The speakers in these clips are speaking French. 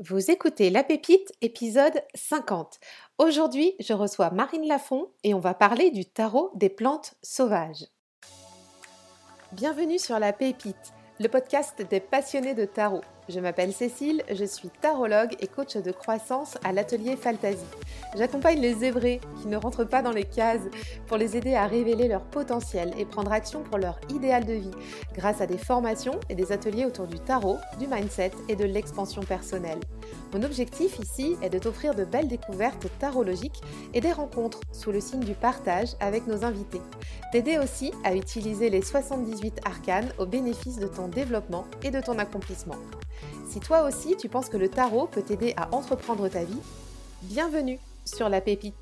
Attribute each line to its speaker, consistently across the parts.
Speaker 1: Vous écoutez La Pépite, épisode 50. Aujourd'hui, je reçois Marine Lafont et on va parler du tarot des plantes sauvages. Bienvenue sur La Pépite, le podcast des passionnés de tarot. Je m'appelle Cécile, je suis tarologue et coach de croissance à l'atelier Fantasy. J'accompagne les zébrés qui ne rentrent pas dans les cases pour les aider à révéler leur potentiel et prendre action pour leur idéal de vie grâce à des formations et des ateliers autour du tarot, du mindset et de l'expansion personnelle. Mon objectif ici est de t'offrir de belles découvertes tarologiques et des rencontres sous le signe du partage avec nos invités. T'aider aussi à utiliser les 78 arcanes au bénéfice de ton développement et de ton accomplissement. Si toi aussi tu penses que le tarot peut t'aider à entreprendre ta vie, bienvenue sur la pépite.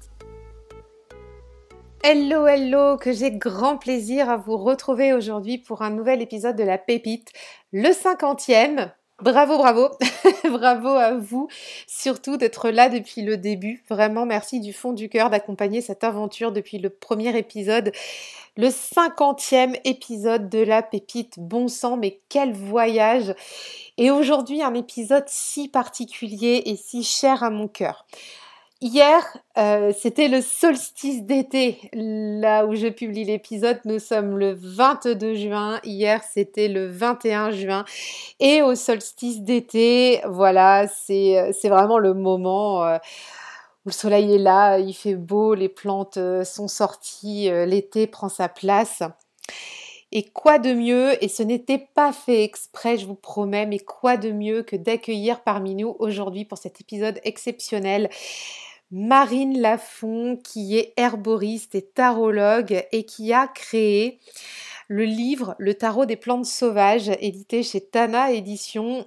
Speaker 1: Hello, hello, que j'ai grand plaisir à vous retrouver aujourd'hui pour un nouvel épisode de la pépite, le cinquantième. Bravo, bravo, bravo à vous, surtout d'être là depuis le début. Vraiment, merci du fond du cœur d'accompagner cette aventure depuis le premier épisode, le cinquantième épisode de la pépite. Bon sang, mais quel voyage Et aujourd'hui, un épisode si particulier et si cher à mon cœur. Hier, euh, c'était le solstice d'été. Là où je publie l'épisode, nous sommes le 22 juin. Hier, c'était le 21 juin. Et au solstice d'été, voilà, c'est euh, vraiment le moment euh, où le soleil est là, il fait beau, les plantes sont sorties, l'été prend sa place. Et quoi de mieux, et ce n'était pas fait exprès, je vous promets, mais quoi de mieux que d'accueillir parmi nous aujourd'hui pour cet épisode exceptionnel Marine Lafont, qui est herboriste et tarologue et qui a créé le livre Le tarot des plantes sauvages, édité chez Tana Éditions.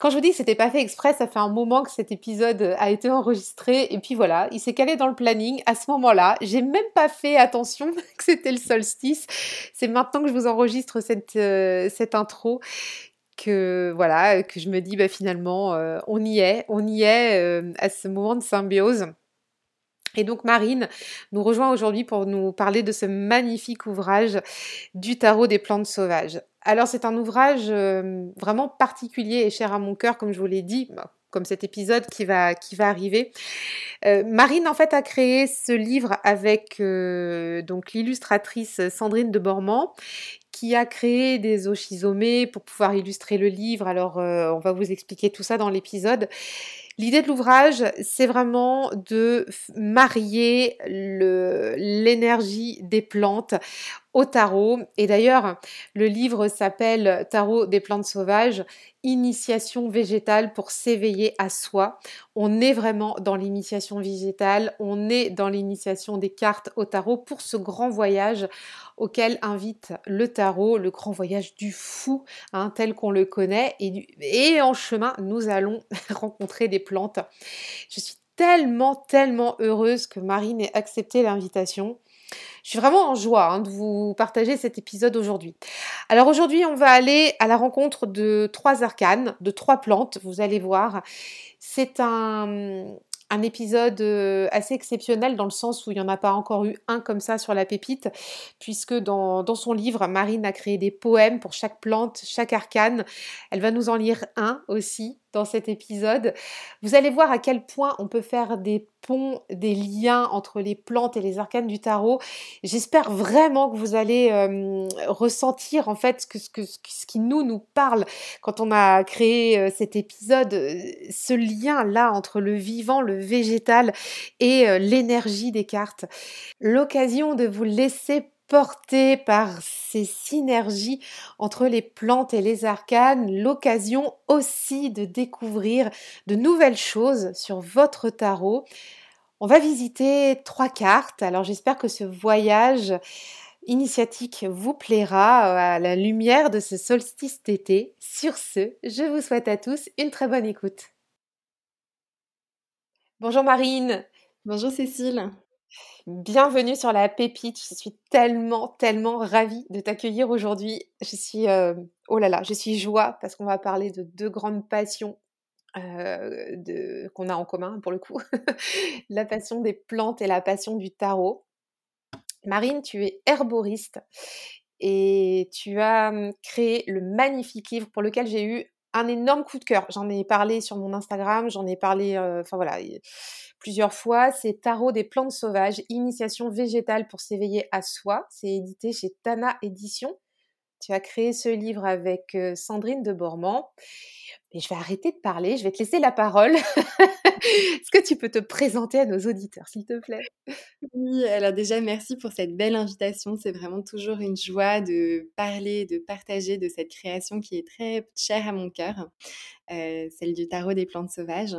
Speaker 1: Quand je vous dis que c'était pas fait exprès, ça fait un moment que cet épisode a été enregistré et puis voilà, il s'est calé dans le planning à ce moment-là. J'ai même pas fait attention que c'était le solstice. C'est maintenant que je vous enregistre cette, euh, cette intro que voilà que je me dis bah, finalement euh, on y est on y est euh, à ce moment de symbiose et donc Marine nous rejoint aujourd'hui pour nous parler de ce magnifique ouvrage du tarot des plantes sauvages. Alors c'est un ouvrage euh, vraiment particulier et cher à mon cœur comme je vous l'ai dit, bah, comme cet épisode qui va, qui va arriver. Marine en fait a créé ce livre avec donc l'illustratrice Sandrine de Bormand qui a créé des oshizomés pour pouvoir illustrer le livre. Alors, euh, on va vous expliquer tout ça dans l'épisode. L'idée de l'ouvrage, c'est vraiment de marier l'énergie des plantes au tarot. Et d'ailleurs, le livre s'appelle Tarot des plantes sauvages, initiation végétale pour s'éveiller à soi. On est vraiment dans l'initiation végétale, on est dans l'initiation des cartes au tarot pour ce grand voyage auquel invite le tarot, le grand voyage du fou, hein, tel qu'on le connaît. Et, et en chemin, nous allons rencontrer des plantes. Je suis tellement, tellement heureuse que Marine ait accepté l'invitation. Je suis vraiment en joie hein, de vous partager cet épisode aujourd'hui. Alors aujourd'hui, on va aller à la rencontre de trois arcanes, de trois plantes, vous allez voir. C'est un, épisode euh, assez exceptionnel dans le sens où il n'y en a pas encore eu un comme ça sur la pépite, puisque dans, dans, son livre, Marine a créé des poèmes pour chaque plante, chaque arcane. Elle va nous en lire un aussi dans cet épisode. Vous allez voir à quel point on peut faire des ponts, des liens entre les plantes et les arcanes du tarot. J'espère vraiment que vous allez euh, ressentir en fait ce, que, ce, qui nous nous parle quand on a créé euh, cet épisode, euh, ce lien-là entre le vivant, le végétal et l'énergie des cartes. L'occasion de vous laisser porté par ces synergies entre les plantes et les arcanes, l'occasion aussi de découvrir de nouvelles choses sur votre tarot. On va visiter trois cartes, alors j'espère que ce voyage initiatique vous plaira euh, à la lumière de ce solstice d'été. Sur ce, je vous souhaite à tous une très bonne écoute. Bonjour Marine.
Speaker 2: Bonjour Cécile.
Speaker 1: Bienvenue sur la pépite. Je suis tellement, tellement ravie de t'accueillir aujourd'hui. Je suis, euh, oh là là, je suis joie parce qu'on va parler de deux grandes passions euh, qu'on a en commun pour le coup. la passion des plantes et la passion du tarot. Marine, tu es herboriste et tu as hum, créé le magnifique livre pour lequel j'ai eu un énorme coup de cœur. J'en ai parlé sur mon Instagram, j'en ai parlé, enfin voilà, plusieurs fois. C'est Tarot des plantes sauvages, initiation végétale pour s'éveiller à soi. C'est édité chez Tana Édition. Tu as créé ce livre avec Sandrine de Bormand. Je vais arrêter de parler, je vais te laisser la parole. Est-ce que tu peux te présenter à nos auditeurs, s'il te plaît?
Speaker 2: Oui, alors déjà, merci pour cette belle invitation. C'est vraiment toujours une joie de parler, de partager de cette création qui est très chère à mon cœur, euh, celle du tarot des plantes sauvages.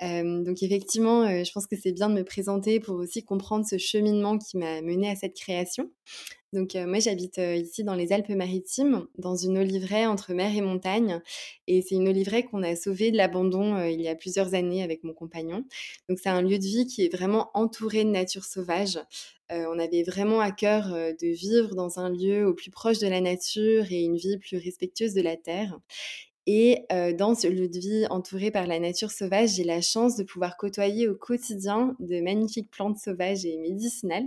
Speaker 2: Euh, donc effectivement, euh, je pense que c'est bien de me présenter pour aussi comprendre ce cheminement qui m'a mené à cette création. Donc moi j'habite ici dans les Alpes-Maritimes, dans une oliveraie entre mer et montagne. Et c'est une oliveraie qu'on a sauvée de l'abandon il y a plusieurs années avec mon compagnon. Donc c'est un lieu de vie qui est vraiment entouré de nature sauvage. on avait vraiment à cœur de vivre dans un lieu au plus proche de la nature et une vie plus respectueuse de la terre. Et dans ce lieu de vie entouré par la nature sauvage, j'ai la chance de pouvoir côtoyer au quotidien de magnifiques plantes sauvages et médicinales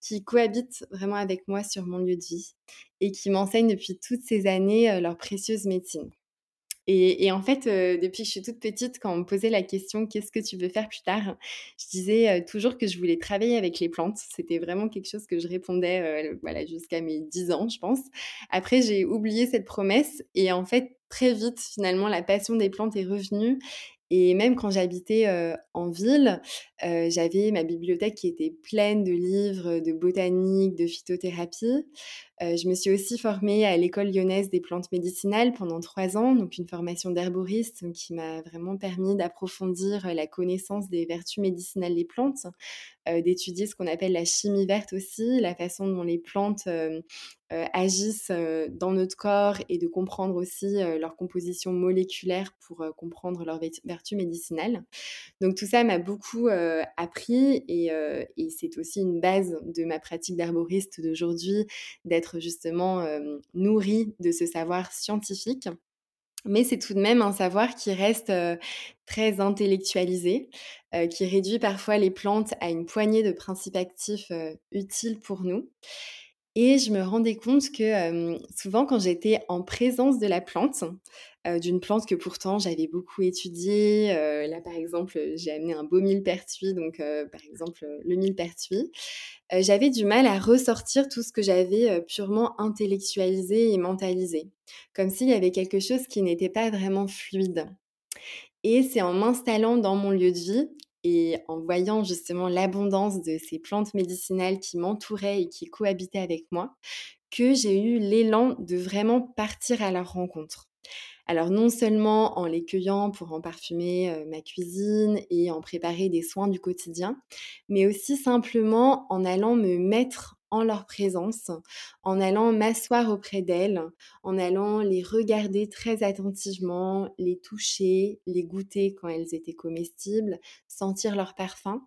Speaker 2: qui cohabitent vraiment avec moi sur mon lieu de vie et qui m'enseignent depuis toutes ces années leur précieuse médecine. Et, en fait, depuis que je suis toute petite, quand on me posait la question qu'est-ce que tu veux faire plus tard, je disais toujours que je voulais travailler avec les plantes. C'était vraiment quelque chose que je répondais voilà, jusqu'à mes 10 ans, je pense. Après, j'ai oublié cette promesse et en fait, très vite, finalement, la passion des plantes est revenue. Et même quand j'habitais en ville, j'avais ma bibliothèque qui était pleine de livres de botanique, de phytothérapie. je me suis aussi formée à l'école lyonnaise des plantes médicinales pendant trois ans, donc une formation d'herboriste qui m'a vraiment permis d'approfondir la connaissance des vertus médicinales des plantes, d'étudier ce qu'on appelle la chimie verte aussi, la façon dont les plantes agissent dans notre corps et de comprendre aussi leur composition moléculaire pour comprendre leurs vertus médicinales. Donc tout ça m'a beaucoup appris et, et c'est aussi une base de ma pratique d'herboriste d'aujourd'hui, d'être justement nourrie de ce savoir scientifique. Mais c'est tout de même un savoir qui reste très intellectualisé, qui réduit parfois les plantes à une poignée de principes actifs utiles pour nous. Et je me rendais compte que souvent, quand j'étais en présence de la plante, d'une plante que pourtant j'avais beaucoup étudiée, là par exemple, j'ai amené un beau millepertuis, donc par exemple le millepertuis, j'avais du mal à ressortir tout ce que j'avais purement intellectualisé et mentalisé, comme s'il y avait quelque chose qui n'était pas vraiment fluide. Et c'est en m'installant dans mon lieu de vie et en voyant justement l'abondance de ces plantes médicinales qui m'entouraient et qui cohabitaient avec moi, que j'ai eu l'élan de vraiment partir à leur rencontre. Alors non seulement en les cueillant pour en parfumer ma cuisine et en préparer des soins du quotidien, mais aussi simplement en allant me mettre en leur présence, en allant m'asseoir auprès d'elles, en allant les regarder très attentivement, les toucher, les goûter quand elles étaient comestibles, sentir leur parfum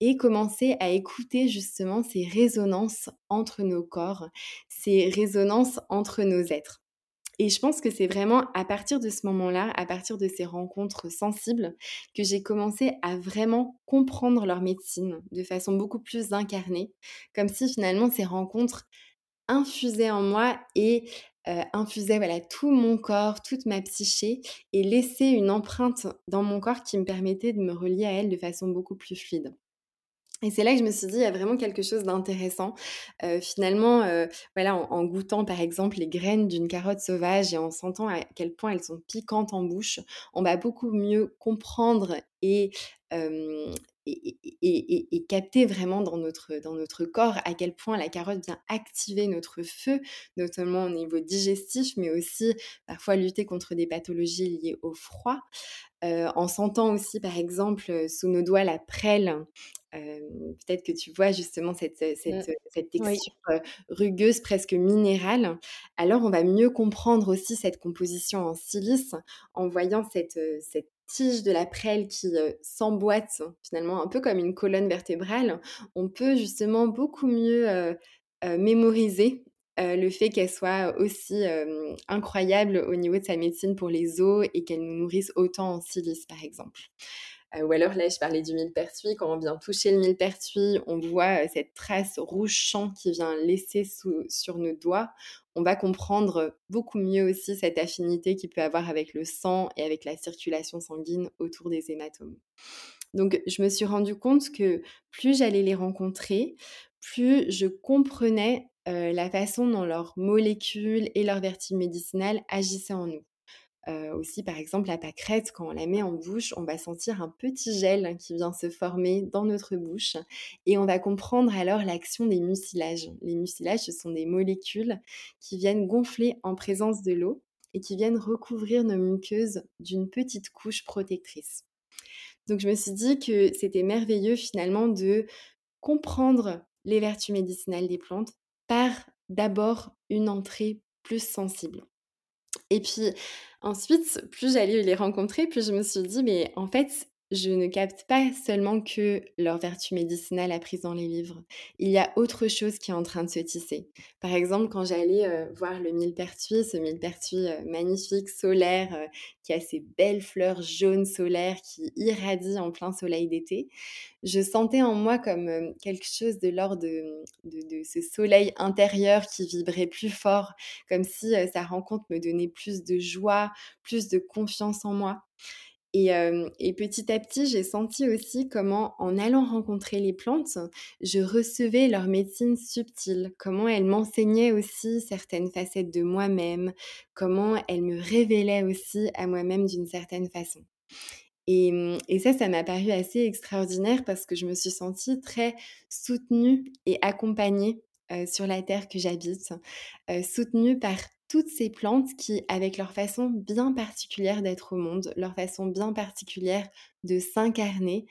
Speaker 2: et commencer à écouter justement ces résonances entre nos corps, ces résonances entre nos êtres. Et je pense que c'est vraiment à partir de ce moment-là, à partir de ces rencontres sensibles, que j'ai commencé à vraiment comprendre leur médecine de façon beaucoup plus incarnée, comme si finalement ces rencontres infusaient en moi et euh, infusaient voilà, tout mon corps, toute ma psyché et laissaient une empreinte dans mon corps qui me permettait de me relier à elle de façon beaucoup plus fluide. Et c'est là que je me suis dit, il y a vraiment quelque chose d'intéressant. finalement, voilà, en, goûtant par exemple les graines d'une carotte sauvage et en sentant à quel point elles sont piquantes en bouche, on va beaucoup mieux comprendre et, et, capter vraiment dans notre, dans notre corps à quel point la carotte vient activer notre feu, notamment au niveau digestif, mais aussi parfois lutter contre des pathologies liées au froid. en sentant aussi, par exemple, sous nos doigts la prêle peut-être que tu vois justement cette, mmh. cette, texture rugueuse, presque minérale, alors on va mieux comprendre aussi cette composition en silice en voyant cette, cette tige de la prêle qui s'emboîte finalement un peu comme une colonne vertébrale. On peut justement beaucoup mieux mémoriser le fait qu'elle soit aussi incroyable au niveau de sa médecine pour les os et qu'elle nous nourrisse autant en silice par exemple. Ou alors là, je parlais du millepertuis. Quand on vient toucher le millepertuis, on voit cette trace rouge champ qui vient laisser sur nos doigts. On va comprendre beaucoup mieux aussi cette affinité qu'il peut avoir avec le sang et avec la circulation sanguine autour des hématomes. Donc, je me suis rendu compte que plus j'allais les rencontrer, plus je comprenais la façon dont leurs molécules et leurs vertus médicinales agissaient en nous. Aussi, par exemple, la pâquerette, quand on la met en bouche, on va sentir un petit gel qui vient se former dans notre bouche et on va comprendre alors l'action des mucilages. Les mucilages, ce sont des molécules qui viennent gonfler en présence de l'eau et qui viennent recouvrir nos muqueuses d'une petite couche protectrice. Donc je me suis dit que c'était merveilleux finalement de comprendre les vertus médicinales des plantes par d'abord une entrée plus sensible. Et puis ensuite, plus j'allais les rencontrer, plus je me suis dit, mais en fait, je ne capte pas seulement que leur vertu médicinale apprise dans les livres. Il y a autre chose qui est en train de se tisser. Par exemple, quand j'allais euh, voir le millepertuis, ce millepertuis euh, magnifique, solaire, euh, qui a ces belles fleurs jaunes solaires qui irradient en plein soleil d'été, je sentais en moi comme quelque chose de l'ordre de, ce soleil intérieur qui vibrait plus fort, comme si sa rencontre me donnait plus de joie, plus de confiance en moi. Et, petit à petit, j'ai senti aussi comment, en allant rencontrer les plantes, je recevais leur médecine subtile, comment elles m'enseignaient aussi certaines facettes de moi-même, comment elles me révélaient aussi à moi-même d'une certaine façon. Et, et, ça, ça m'a paru assez extraordinaire parce que je me suis sentie très soutenue et accompagnée sur la terre que j'habite, soutenue par toutes ces plantes qui, avec leur façon bien particulière d'être au monde, leur façon bien particulière de s'incarner,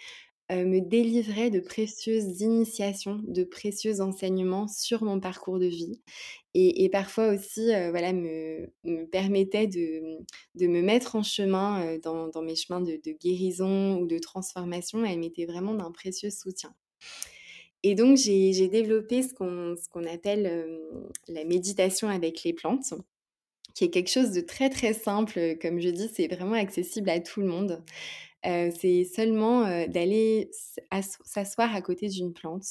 Speaker 2: euh, me délivraient de précieuses initiations, de précieux enseignements sur mon parcours de vie. Et, parfois aussi, euh, voilà, me, me permettaient de, de, me mettre en chemin euh, dans, dans, mes chemins de, guérison ou de transformation. Elles m'étaient vraiment d'un précieux soutien. Et donc, j'ai développé ce qu'on appelle la méditation avec les plantes, qui est quelque chose de très très simple. Comme je dis, c'est vraiment accessible à tout le monde. c'est seulement d'aller s'asseoir à côté d'une plante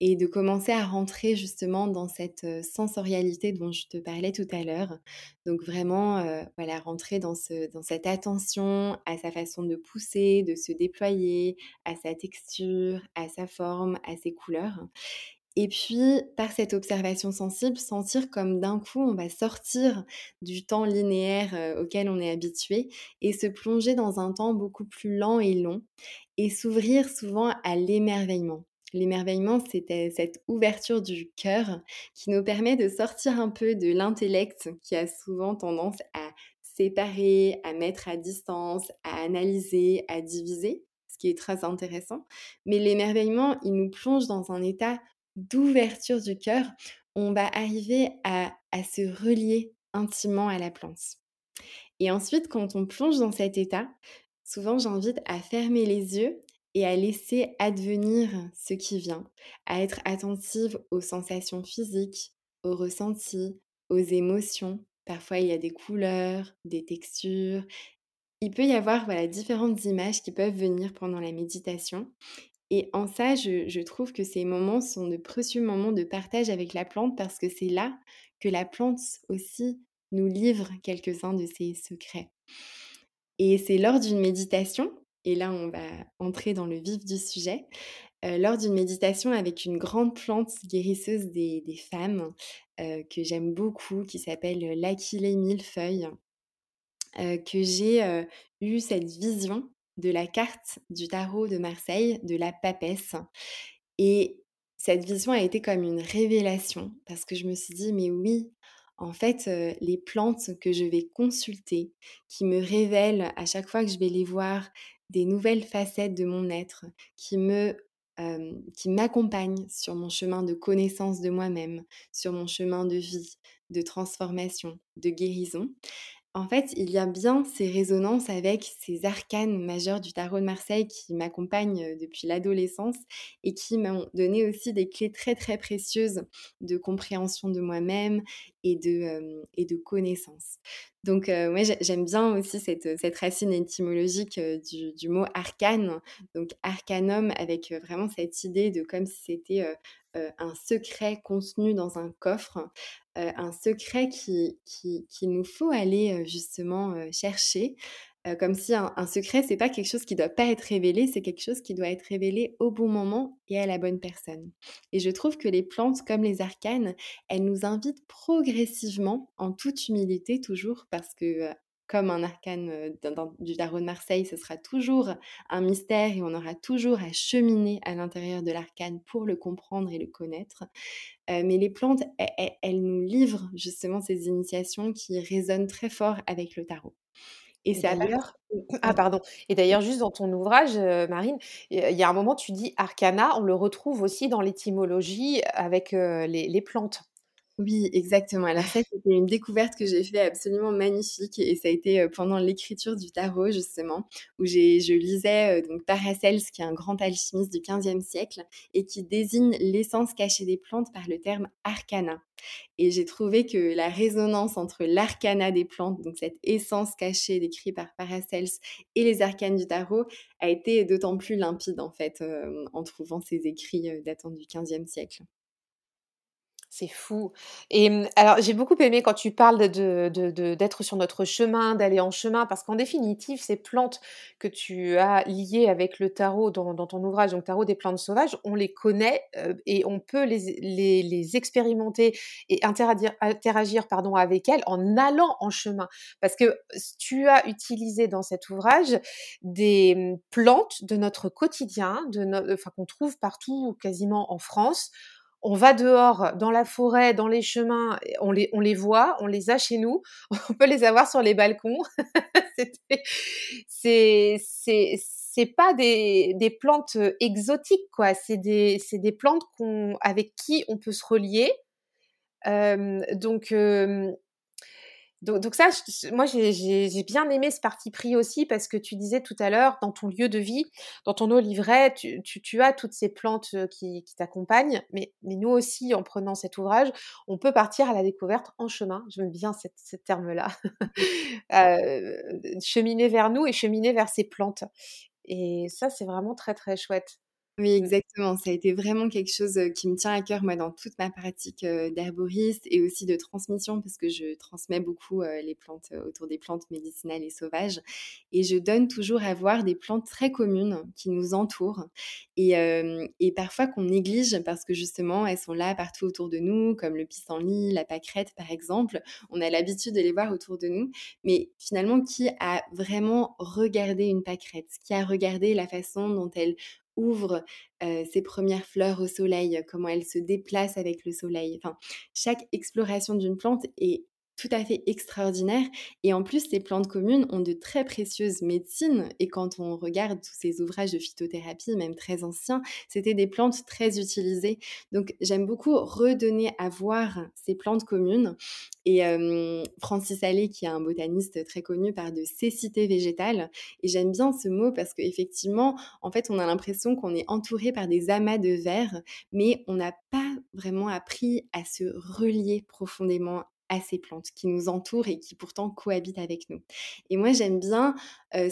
Speaker 2: et de commencer à rentrer justement dans cette sensorialité dont je te parlais tout à l'heure. Donc vraiment, voilà, rentrer dans, ce, dans cette attention à sa façon de pousser, de se déployer, à sa texture, à sa forme, à ses couleurs. Et puis, par cette observation sensible, sentir comme d'un coup, on va sortir du temps linéaire auquel on est habitué et se plonger dans un temps beaucoup plus lent et long et s'ouvrir souvent à l'émerveillement. L'émerveillement, c'est cette ouverture du cœur qui nous permet de sortir un peu de l'intellect qui a souvent tendance à séparer, à mettre à distance, à analyser, à diviser, ce qui est très intéressant. Mais l'émerveillement, il nous plonge dans un état d'ouverture du cœur. On va arriver à, à se relier intimement à la plante. Et ensuite, quand on plonge dans cet état, souvent j'invite à fermer les yeux et à laisser advenir ce qui vient, à être attentive aux sensations physiques, aux ressentis, aux émotions. Parfois, il y a des couleurs, des textures. Il peut y avoir différentes images qui peuvent venir pendant la méditation. Et en ça, je trouve que ces moments sont de précieux moments de partage avec la plante parce que c'est là que la plante aussi nous livre quelques-uns de ses secrets. Et c'est lors d'une méditation et là on va entrer dans le vif du sujet, euh, lors d'une méditation avec une grande plante guérisseuse des, femmes euh, que j'aime beaucoup, qui s'appelle l'Aquilée millefeuille, euh, que j'ai eu cette vision de la carte du tarot de Marseille, de la papesse. Et cette vision a été comme une révélation parce que je me suis dit, mais oui, en fait, les plantes que je vais consulter, qui me révèlent à chaque fois que je vais les voir des nouvelles facettes de mon être, qui me qui m'accompagnent sur mon chemin de connaissance de moi-même, sur mon chemin de vie, de transformation, de guérison, en fait, il y a bien ces résonances avec ces arcanes majeurs du tarot de Marseille qui m'accompagnent depuis l'adolescence et qui m'ont donné aussi des clés très très précieuses de compréhension de moi-même et de, et de connaissance. Donc, moi, j'aime bien aussi cette, cette racine étymologique du, du, mot arcane, donc arcanum, avec vraiment cette idée de comme si c'était un secret contenu dans un coffre, un secret qu'il qui, qui nous faut aller justement chercher euh, comme si un, secret, c'est pas quelque chose qui doit pas être révélé, c'est quelque chose qui doit être révélé au bon moment et à la bonne personne. Et je trouve que les plantes, comme les arcanes, elles nous invitent progressivement, en toute humilité toujours, parce que euh, comme un arcane euh, du tarot de Marseille, ce sera toujours un mystère et on aura toujours à cheminer à l'intérieur de l'arcane pour le comprendre et le connaître. mais les plantes, elles, nous livrent justement ces initiations qui résonnent très fort avec le tarot.
Speaker 1: Et, c'est d'ailleurs, ah pardon. Et d'ailleurs, juste dans ton ouvrage, Marine, il y a un moment, tu dis arcana, on le retrouve aussi dans l'étymologie avec les, plantes.
Speaker 2: Oui, exactement. Alors ça, c'était une découverte que j'ai fait absolument magnifique et ça a été pendant l'écriture du tarot justement, où je lisais donc Paracels, qui est un grand alchimiste du XVe siècle et qui désigne l'essence cachée des plantes par le terme arcana. Et j'ai trouvé que la résonance entre l'arcana des plantes, donc cette essence cachée décrite par Paracels, et les arcanes du tarot a été d'autant plus limpide en fait en trouvant ces écrits datant du XVe siècle.
Speaker 1: C'est fou. Et mmh, alors, j'ai beaucoup aimé quand tu parles de, d'être sur notre chemin, d'aller en chemin, parce qu'en définitive, ces plantes que tu as liées avec le tarot dans, ton ouvrage, donc Tarot des plantes sauvages, on les connaît et on peut les, les, expérimenter et interagir, interagir pardon, avec elles en allant en chemin. Parce que tu as utilisé dans cet ouvrage des mmh, plantes de notre quotidien, de enfin, qu'on trouve partout quasiment en France on va dehors, dans la forêt, dans les chemins, on les, on les voit, on les a chez nous, on peut les avoir sur les balcons. c'est, c'est, pas des, des, plantes exotiques, quoi. C'est des, des plantes avec qui on peut se relier. Euh, donc, euh, donc, ça, moi, j'ai bien aimé ce parti pris aussi parce que tu disais tout à l'heure, dans ton lieu de vie, dans ton eau livret, tu, tu, as toutes ces plantes euh, qui, qui t'accompagnent. Mais, mais nous aussi, en prenant cet ouvrage, on peut partir à la découverte en chemin. J'aime bien ce terme-là. euh, cheminer vers nous et cheminer vers ces plantes. Et ça, c'est vraiment très, très chouette.
Speaker 2: Oui, exactement. Ça a été vraiment quelque chose qui me tient à cœur, moi, dans toute ma pratique d'herboriste et aussi de transmission, parce que je transmets beaucoup les plantes autour des plantes médicinales et sauvages. Et je donne toujours à voir des plantes très communes qui nous entourent et, et parfois qu'on néglige parce que justement, elles sont là partout autour de nous, comme le pissenlit, la pâquerette, par exemple. On a l'habitude de les voir autour de nous. Mais finalement, qui a vraiment regardé une pâquerette? Qui a regardé la façon dont elle ouvre ses premières fleurs au soleil, comment elle se déplace avec le soleil. Enfin, chaque exploration d'une plante est tout à fait extraordinaire. Et en plus, ces plantes communes ont de très précieuses médecines. Et quand on regarde tous ces ouvrages de phytothérapie, même très anciens, c'était des plantes très utilisées. Donc j'aime beaucoup redonner à voir ces plantes communes. Et Francis Allais, qui est un botaniste très connu, parle de cécité végétale. Et j'aime bien ce mot parce qu'effectivement, en fait, on a l'impression qu'on est entouré par des amas de verre, mais on n'a pas vraiment appris à se relier profondément à ces plantes qui nous entourent et qui pourtant cohabitent avec nous. Et moi, j'aime bien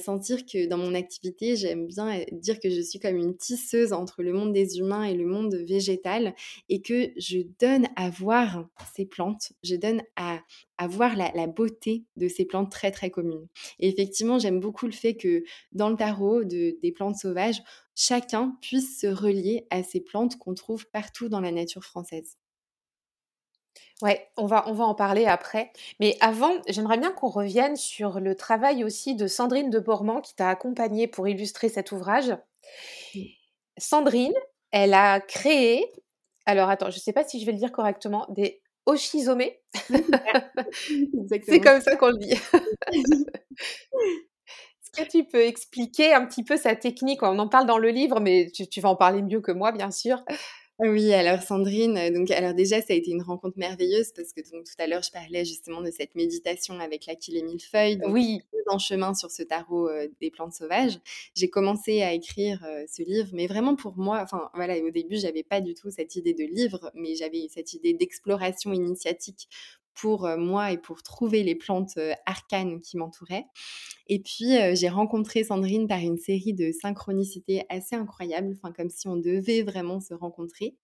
Speaker 2: sentir que dans mon activité, j'aime bien dire que je suis comme une tisseuse entre le monde des humains et le monde végétal et que je donne à voir ces plantes, je donne à, voir la, beauté de ces plantes très très communes. Et effectivement, j'aime beaucoup le fait que dans le tarot de, des plantes sauvages, chacun puisse se relier à ces plantes qu'on trouve partout dans la nature française.
Speaker 1: Ouais, on va, on va en parler après. Mais avant, j'aimerais bien qu'on revienne sur le travail aussi de Sandrine de Bormand qui t'a accompagnée pour illustrer cet ouvrage. Sandrine, elle a créé, alors attends, je ne sais pas si je vais le dire correctement, des oshizomé. C'est comme ça qu'on le dit. Est-ce que tu peux expliquer un petit peu sa technique? On en parle dans le livre, mais tu vas en parler mieux que moi, bien sûr.
Speaker 2: Oui, alors Sandrine, euh, donc alors déjà ça a été une rencontre merveilleuse parce que donc tout à l'heure je parlais justement de cette méditation avec l'Aquile et Millefeuille, donc oui, en chemin sur ce tarot euh, des plantes sauvages. J'ai commencé à écrire euh, ce livre, mais vraiment pour moi, enfin voilà, au début j'avais pas du tout cette idée de livre, mais j'avais cette idée d'exploration initiatique pour moi et pour trouver les plantes arcanes qui m'entouraient. Et puis, j'ai rencontré Sandrine par une série de synchronicités assez incroyables, comme si on devait vraiment se rencontrer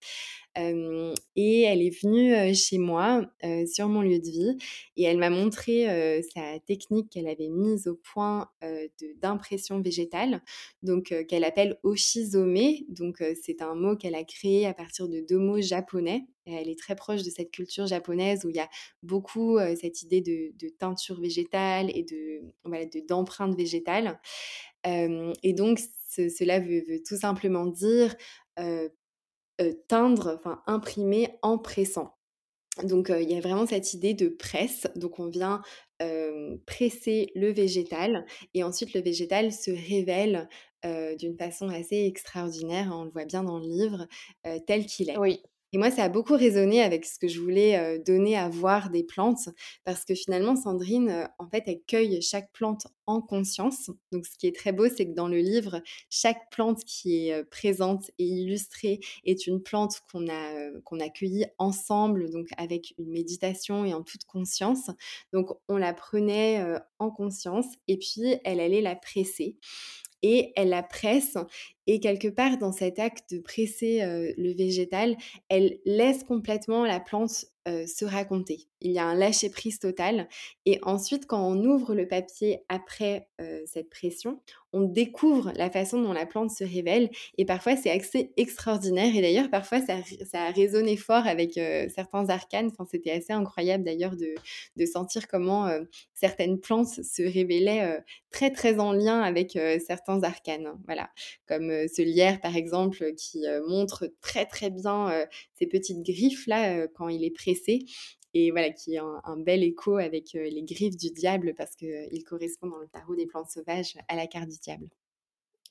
Speaker 2: et elle est venue chez moi sur mon lieu de vie et elle m'a montré sa technique qu'elle avait mise au point d'impression végétale, donc qu'elle appelle oshizome. Donc c'est un mot qu'elle a créé à partir de deux mots japonais. elle est très proche de cette culture japonaise où il y a beaucoup cette idée de, teinture végétale et de voilà, d'empreinte végétale. et donc cela veut, tout simplement dire teindre, enfin imprimer en pressant. Donc il y a vraiment cette idée de presse. Donc on vient presser le végétal et ensuite le végétal se révèle d'une façon assez extraordinaire. On le voit bien dans le livre tel qu'il est. Et moi, ça a beaucoup résonné avec ce que je voulais donner à voir des plantes, parce que finalement, Sandrine, en fait, elle cueille chaque plante en conscience. Donc, ce qui est très beau, c'est que dans le livre, chaque plante qui est présente et illustrée est une plante qu'on a, qu'on a cueillie ensemble, donc avec une méditation et en toute conscience. Donc, on la prenait en conscience et puis elle allait la presser et elle la presse. Et quelque part, dans cet acte de presser le végétal, elle laisse complètement la plante se raconter. Il y a un lâcher-prise total. Et ensuite, quand on ouvre le papier après cette pression, on découvre la façon dont la plante se révèle. Et parfois, c'est assez extraordinaire. Et d'ailleurs, parfois, ça, ça, a résonné fort avec certains arcanes. C'était assez incroyable d'ailleurs de, de, sentir comment certaines plantes se révélaient très, très en lien avec certains arcanes. Voilà. Comme ce lierre, par exemple, qui montre très, très bien ses petites griffes là quand il est pressé et voilà, qui a un, bel écho avec les griffes du diable parce qu'il correspond dans le tarot des plantes sauvages à la carte du diable.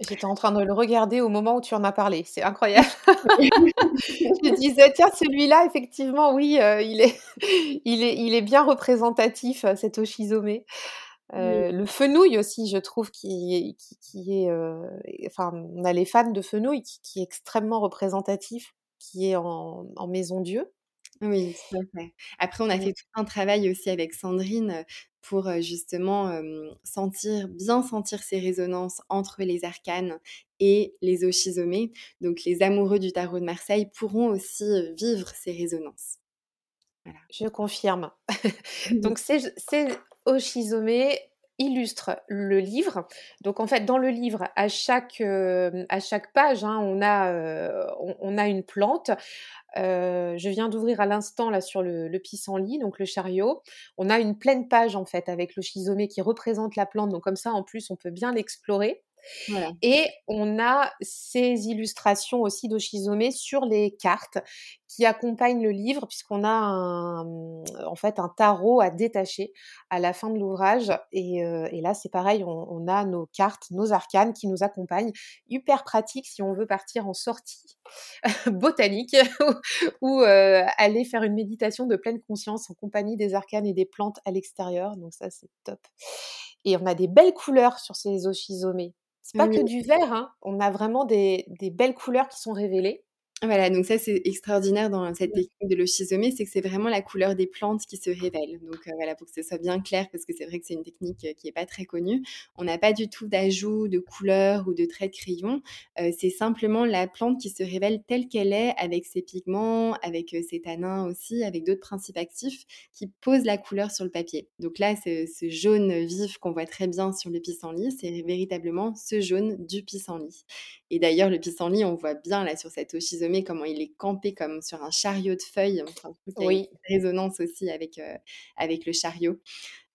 Speaker 1: J'étais en train de le regarder au moment où tu en as parlé. C'est incroyable. je disais, tiens, celui-là, effectivement, oui, il, est, il, est, il est bien représentatif, cet oshizome. Le fenouil aussi, je trouve, qui, qui, est. enfin, on a les fans de fenouil qui, est extrêmement représentatif, qui est en, en maison Dieu.
Speaker 2: Oui, tout à fait. Après, on a fait tout un travail aussi avec Sandrine pour justement sentir, bien sentir ces résonances entre les arcanes et les oshizomés. Donc, les amoureux du tarot de Marseille pourront aussi vivre ces résonances.
Speaker 1: Voilà. Je confirme. Donc, ces, ces oshizomés illustre le livre. Donc en fait, dans le livre, à chaque, euh, page, hein, on, a, euh, on, a une plante. Euh, je viens d'ouvrir à l'instant là sur le, pissenlit, donc le chariot. On a une pleine page en fait avec le chisomé qui représente la plante. Donc comme ça, en plus, on peut bien l'explorer. Et on a ces illustrations aussi d'Oshizome sur les cartes qui accompagnent le livre, puisqu'on a un, en fait un tarot à détacher à la fin de l'ouvrage. Et, euh, là, c'est pareil, on, a nos cartes, nos arcanes qui nous accompagnent. Hyper pratique si on veut partir en sortie botanique ou, euh, aller faire une méditation de pleine conscience en compagnie des arcanes et des plantes à l'extérieur. Donc ça, c'est top. Et on a des belles couleurs sur ces oshizomés. C'est pas que du vert, hein. on a vraiment des, des belles couleurs qui sont révélées.
Speaker 2: Voilà, donc ça c'est extraordinaire dans cette technique de l'oschizomé, c'est que c'est vraiment la couleur des plantes qui se révèle. Donc euh, voilà, pour que ce soit bien clair, parce que c'est vrai que c'est une technique qui n'est pas très connue. On n'a pas du tout d'ajout de couleur ou de traits de crayon. Euh, c'est simplement la plante qui se révèle telle qu'elle est, avec ses pigments, avec ses tanins aussi, avec d'autres principes actifs qui posent la couleur sur le papier. Donc là, ce, ce jaune vif qu'on voit très bien sur le pissenlit, c'est véritablement ce jaune du pissenlit. Et d'ailleurs, le pissenlit, on voit bien là sur cette comment il est campé comme sur un chariot de feuilles. Enfin, oui. Une résonance aussi avec, euh, avec le chariot.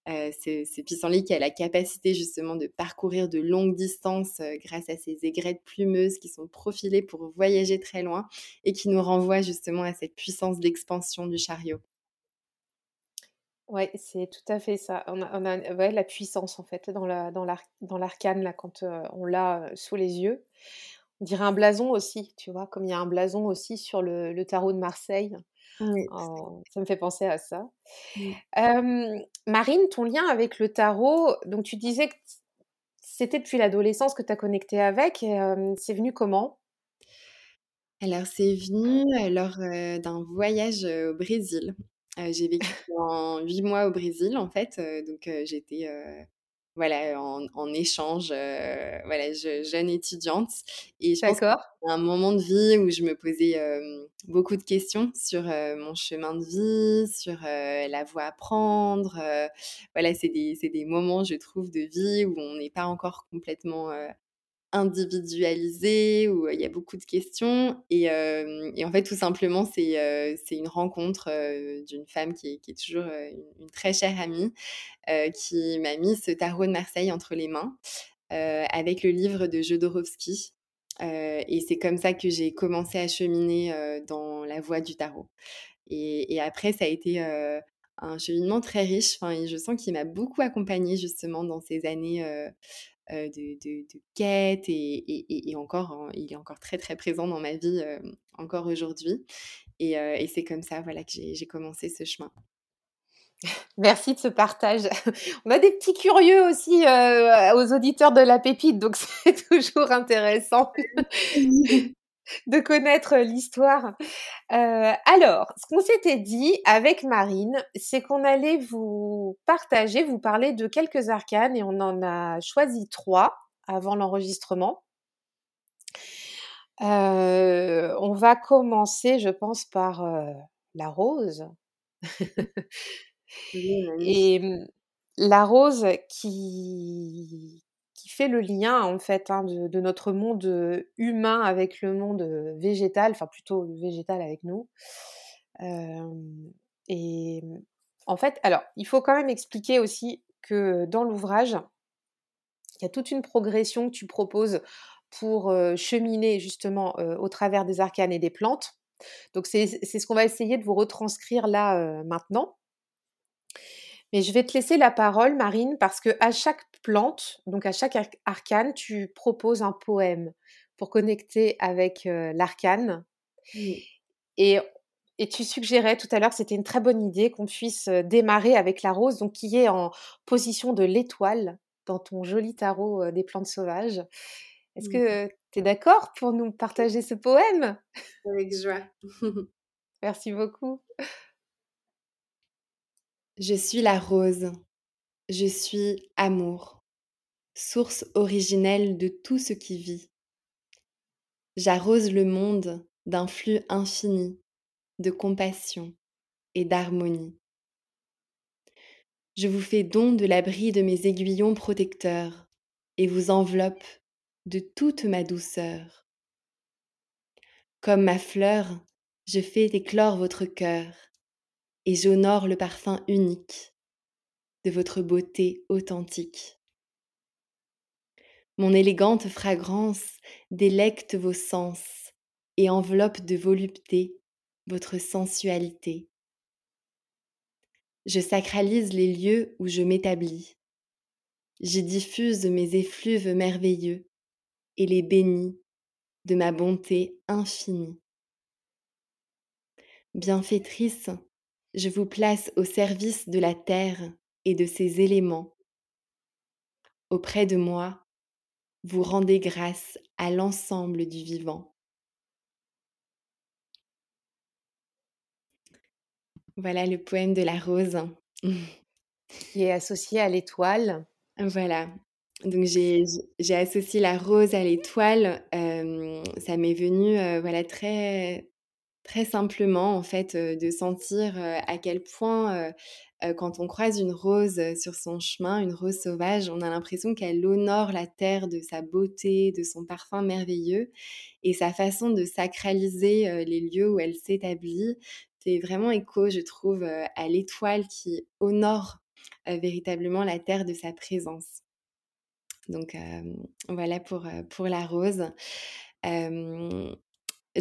Speaker 2: Euh, c'est pissenlit qui a la capacité justement de parcourir de longues distances euh, grâce à ses aigrettes plumeuses qui sont profilées pour voyager très loin et qui nous renvoient justement à cette puissance d'expansion du chariot.
Speaker 1: Oui, c'est tout à fait ça. On a, on a ouais, la puissance en fait dans la dans dans l'arcane là quand on l'a sous les yeux. Dirait un blason aussi, tu vois, comme il y a un blason aussi sur le, le tarot de Marseille. Oh, ça me fait penser à ça. Marine, ton lien avec le tarot, donc tu disais que c'était depuis l'adolescence que tu as connecté avec. c'est venu comment?
Speaker 2: Alors, c'est venu lors d'un voyage au Brésil. j'ai vécu pendant huit mois au Brésil, en fait. donc, j'étais voilà, en, échange, voilà, jeune étudiante. Et je pense un moment de vie où je me posais beaucoup de questions sur mon chemin de vie, sur la voie à prendre. voilà, c'est des, des, moments, je trouve, de vie où on n'est pas encore complètement individualisé, où il y a beaucoup de questions. Et, en fait, tout simplement, c'est c'est une rencontre d'une femme qui est, toujours une, très chère amie, qui m'a mis ce tarot de Marseille entre les mains avec le livre de Jodorowsky. et c'est comme ça que j'ai commencé à cheminer dans la voie du tarot. Et, et, après, ça a été un cheminement très riche. Enfin, je sens qu'il m'a beaucoup accompagnée justement dans ces années de, de, quête et, encore, hein, il est encore très très présent dans ma vie encore aujourd'hui. Et, c'est comme ça voilà, que j'ai commencé ce chemin.
Speaker 1: Merci de ce partage. On a des petits curieux aussi aux auditeurs de la pépite, donc c'est toujours intéressant de connaître l'histoire. Euh, alors, ce qu'on s'était dit avec Marine, c'est qu'on allait vous partager, vous parler de quelques arcanes et on en a choisi trois avant l'enregistrement. Euh, on va commencer, je pense, par euh, la rose. et mmh, la rose qui, fait le lien en fait hein, de, notre monde humain avec le monde végétal, enfin plutôt végétal avec nous. et en fait, alors il faut quand même expliquer aussi que dans l'ouvrage, il y a toute une progression que tu proposes pour cheminer justement au travers des arcanes et des plantes. Donc c'est ce qu'on va essayer de vous retranscrire là maintenant. Mais je vais te laisser la parole, Marine, parce que à chaque plante, donc à chaque arcane, tu proposes un poème pour connecter avec l'arcane. Et, et tu suggérais tout à l'heure c'était une très bonne idée qu'on puisse démarrer avec la rose, donc qui est en position de l'étoile dans ton joli tarot des plantes sauvages. Est-ce que tu es d'accord pour nous partager ce poème?
Speaker 2: Avec joie.
Speaker 1: Merci beaucoup.
Speaker 2: Je suis la rose, je suis amour, source originelle de tout ce qui vit. J'arrose le monde d'un flux infini de compassion et d'harmonie. Je vous fais don de l'abri de mes aiguillons protecteurs et vous enveloppe de toute ma douceur. Comme ma fleur, je fais éclore votre cœur et j'honore le parfum unique de votre beauté authentique. Mon élégante fragrance délecte vos sens et enveloppe de volupté votre sensualité. Je sacralise les lieux où je m'établis. J'y diffuse mes effluves merveilleux et les bénis de ma bonté infinie. Bienfaitrice, je vous place au service de la terre et de ses éléments. Auprès de moi, vous rendez grâce à l'ensemble du vivant. Voilà le poème de la rose.
Speaker 1: Qui est associé à l'étoile.
Speaker 2: Voilà. Donc j'ai associé la rose à l'étoile. ça m'est venu voilà très très simplement, en fait, de sentir à quel point, quand on croise une rose sur son chemin, une rose sauvage, on a l'impression qu'elle honore la terre de sa beauté, de son parfum merveilleux et sa façon de sacraliser les lieux où elle s'établit. C'est vraiment écho, je trouve, à l'étoile qui honore véritablement la terre de sa présence. Donc voilà pour, pour la rose